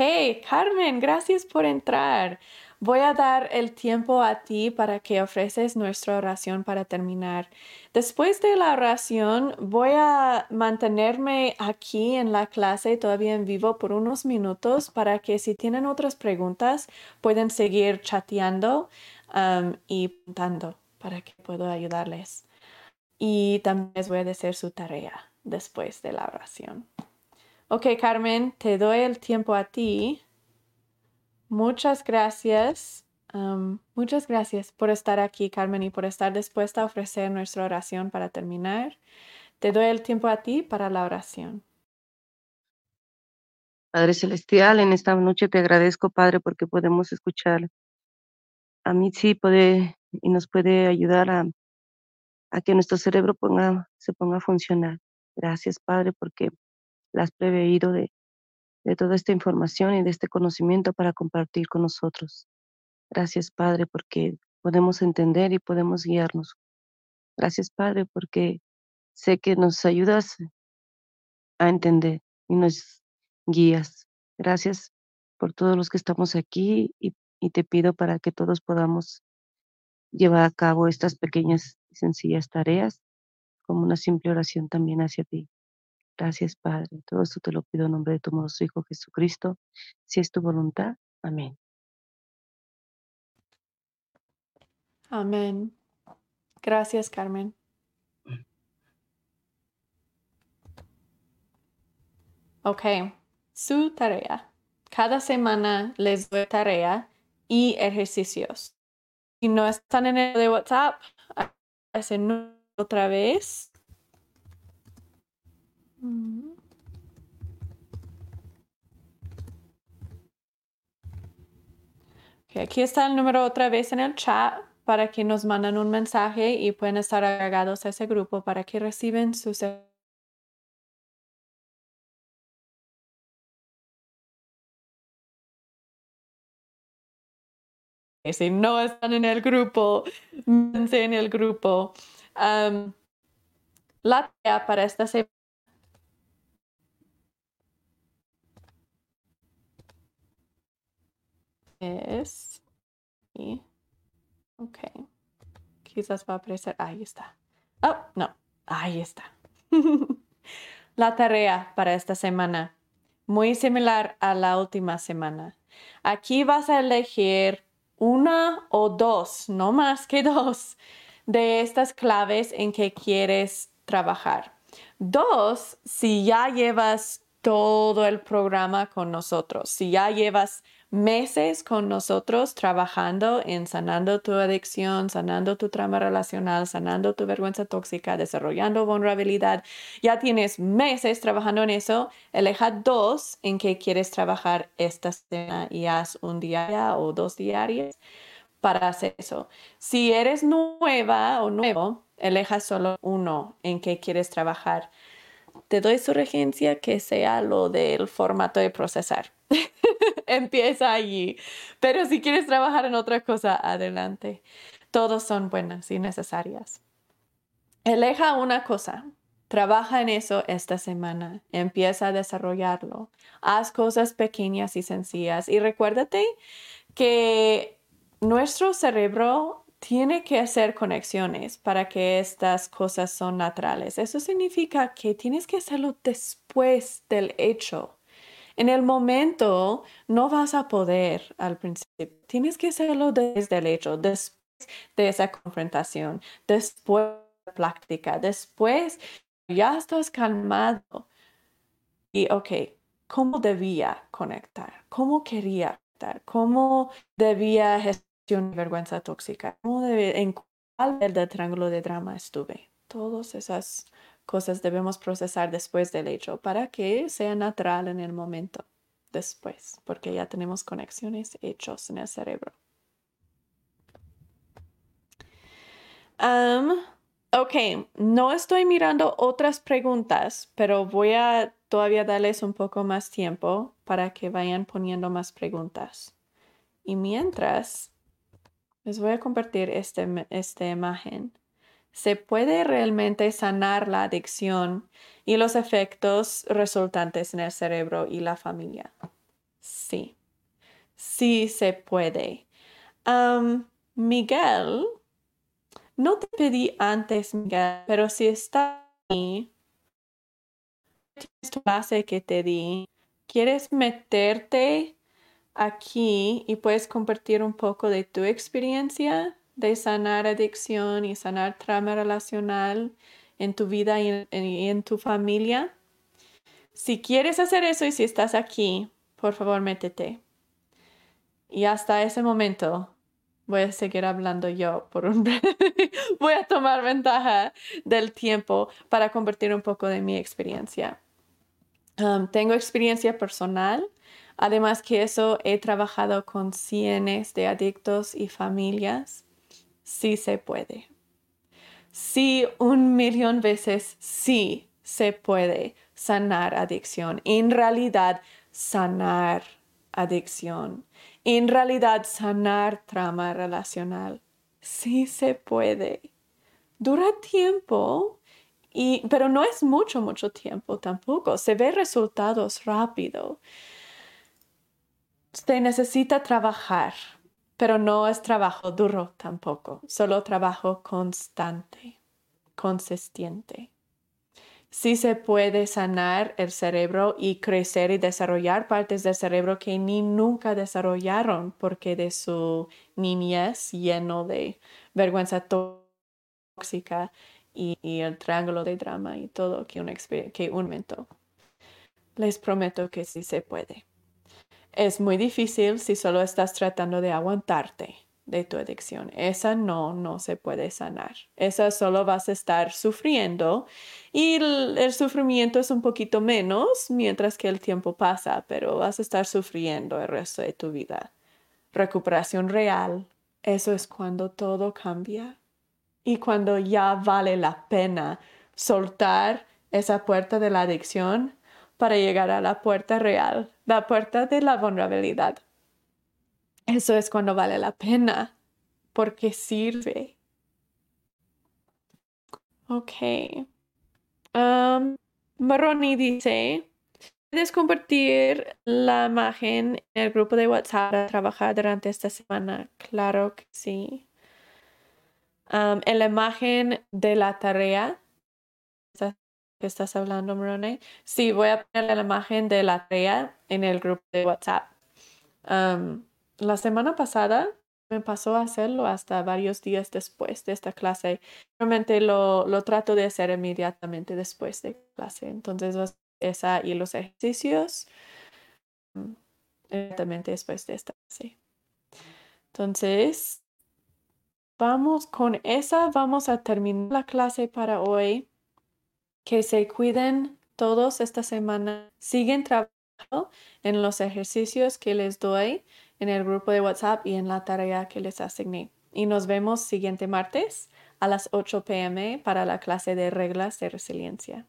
Carmen, gracias por entrar. Voy a dar el tiempo a ti para que ofreces nuestra oración para terminar. Después de la oración, voy a mantenerme aquí en la clase todavía en vivo por unos minutos para que si tienen otras preguntas pueden seguir chateando um, y preguntando para que pueda ayudarles. Y también les voy a decir su tarea después de la oración. Ok, Carmen, te doy el tiempo a ti Muchas gracias. muchas gracias por estar aquí, Carmen, y por estar dispuesta a ofrecer nuestra oración para terminar. Te doy el tiempo a ti para la oración. Padre Celestial, en esta noche te agradezco, Padre, porque podemos escuchar. A mí sí puede y nos puede ayudar a, que nuestro cerebro se ponga a funcionar. Gracias, Padre, porque la has preveído de, de toda esta información y de este conocimiento para compartir con nosotros. Gracias, Padre, porque podemos entender y podemos guiarnos. Gracias, Padre, porque sé que nos ayudas a entender y nos guías. Gracias por todos los que estamos aquí y, y te pido para que todos podamos llevar a cabo estas pequeñas y sencillas tareas como una simple oración también hacia ti. Gracias, Padre. Todo esto te lo pido en nombre de tu amoroso Hijo Jesucristo. Si es tu voluntad. Amén. Amén. Gracias, Carmen. Ok, su tarea. Cada semana les doy tarea y ejercicios. Si no están en el de WhatsApp, hacen otra vez aquí está el número otra vez en el chat para que nos manden un mensaje y pueden estar agregados a ese grupo para que reciben sus si no están en el grupo, en el grupo. la tarea para esta semana es y ok. Quizás va a aparecer ahí está. Oh no ahí está. La tarea para esta semana muy similar a la última semana. Aquí vas a elegir una o dos no más que dos de estas claves en que quieres trabajar. Dos si ya llevas todo el programa con nosotros. Si ya llevas meses con nosotros trabajando en sanando tu adicción, sanando tu trama relacional, sanando tu vergüenza tóxica, desarrollando vulnerabilidad. Ya tienes meses trabajando en eso. Eleja dos en que quieres trabajar esta semana y haz un día o dos diarios para hacer eso. Si eres nueva o nuevo, eleja solo uno en que quieres trabajar. Te doy sugerencia que sea lo del formato de procesar. Empieza allí. Pero si quieres trabajar en otra cosa, adelante. Todos son buenas y necesarias. Eleja una cosa. Trabaja en eso esta semana. Empieza a desarrollarlo. Haz cosas pequeñas y sencillas. Y recuérdate que nuestro cerebro tiene que hacer conexiones para que estas cosas son naturales. Eso significa que tienes que hacerlo después del hecho. En el momento no vas a poder al principio. Tienes que hacerlo desde el hecho, después de esa confrontación, después de la práctica, después ya estás calmado. Y ok, ¿cómo debía conectar? ¿Cómo quería conectar? ¿Cómo debía gestionar vergüenza tóxica? ¿Cómo ¿En cuál del triángulo de drama estuve? Todas esas cosas debemos procesar después del hecho para que sea natural en el momento después, porque ya tenemos conexiones hechos en el cerebro. ok, no estoy mirando otras preguntas, pero voy a todavía darles un poco más tiempo para que vayan poniendo más preguntas. Y mientras, les voy a compartir este, esta imagen se puede realmente sanar la adicción y los efectos resultantes en el cerebro y la familia. Sí, sí se puede. Miguel, no te pedí antes, Miguel, pero si está ahí, tu clase que te di, ¿quieres meterte aquí y puedes compartir un poco de tu experiencia? de sanar adicción y sanar trauma relacional en tu vida y en, tu familia. Si quieres hacer eso y si estás aquí, por favor, métete. Y hasta ese momento voy a seguir hablando yo por un voy a tomar ventaja del tiempo para compartir un poco de mi experiencia. Um, tengo experiencia personal, además que eso he trabajado con cientos de adictos y familias sí se puede. Sí, un millón veces sí se puede sanar adicción. En realidad, sanar adicción. En realidad, sanar trauma relacional. Sí se puede. Dura tiempo, y, pero no es mucho, mucho tiempo tampoco. Se ve resultados rápido. Se necesita trabajar pero no es trabajo duro tampoco, solo trabajo constante, consistente. Sí se puede sanar el cerebro y crecer y desarrollar partes del cerebro que ni nunca desarrollaron porque de su niñez lleno de vergüenza tóxica y, el triángulo de drama y todo que un, que un. Les prometo que sí se puede. Es muy difícil si solo estás tratando de aguantarte de tu adicción. Esa no, no se puede sanar. Esa solo vas a estar sufriendo y el, sufrimiento es un poquito menos mientras que el tiempo pasa, pero vas a estar sufriendo el resto de tu vida. Recuperación real, eso es cuando todo cambia y cuando ya vale la pena soltar esa puerta de la adicción para llegar a la puerta real, la puerta de la vulnerabilidad. Eso es cuando vale la pena, porque sirve. Ok. Um, dice, ¿puedes compartir la imagen en el grupo de WhatsApp para trabajar durante esta semana? Claro que sí. En la imagen de la tarea que estás hablando, Morone. Sí, voy a poner la imagen de la tarea en el grupo de WhatsApp. la semana pasada me pasó a hacerlo hasta varios días después de esta clase. Realmente lo, lo trato de hacer inmediatamente después de clase. Entonces esa y los ejercicios mm, inmediatamente después de esta clase. Entonces, vamos con esa, vamos a terminar la clase para hoy. Que se cuiden todos esta semana. Siguen trabajando en los ejercicios que les doy en el grupo de WhatsApp y en la tarea que les asigné. Y nos vemos siguiente martes a las 8 pm para la clase de reglas de resiliencia.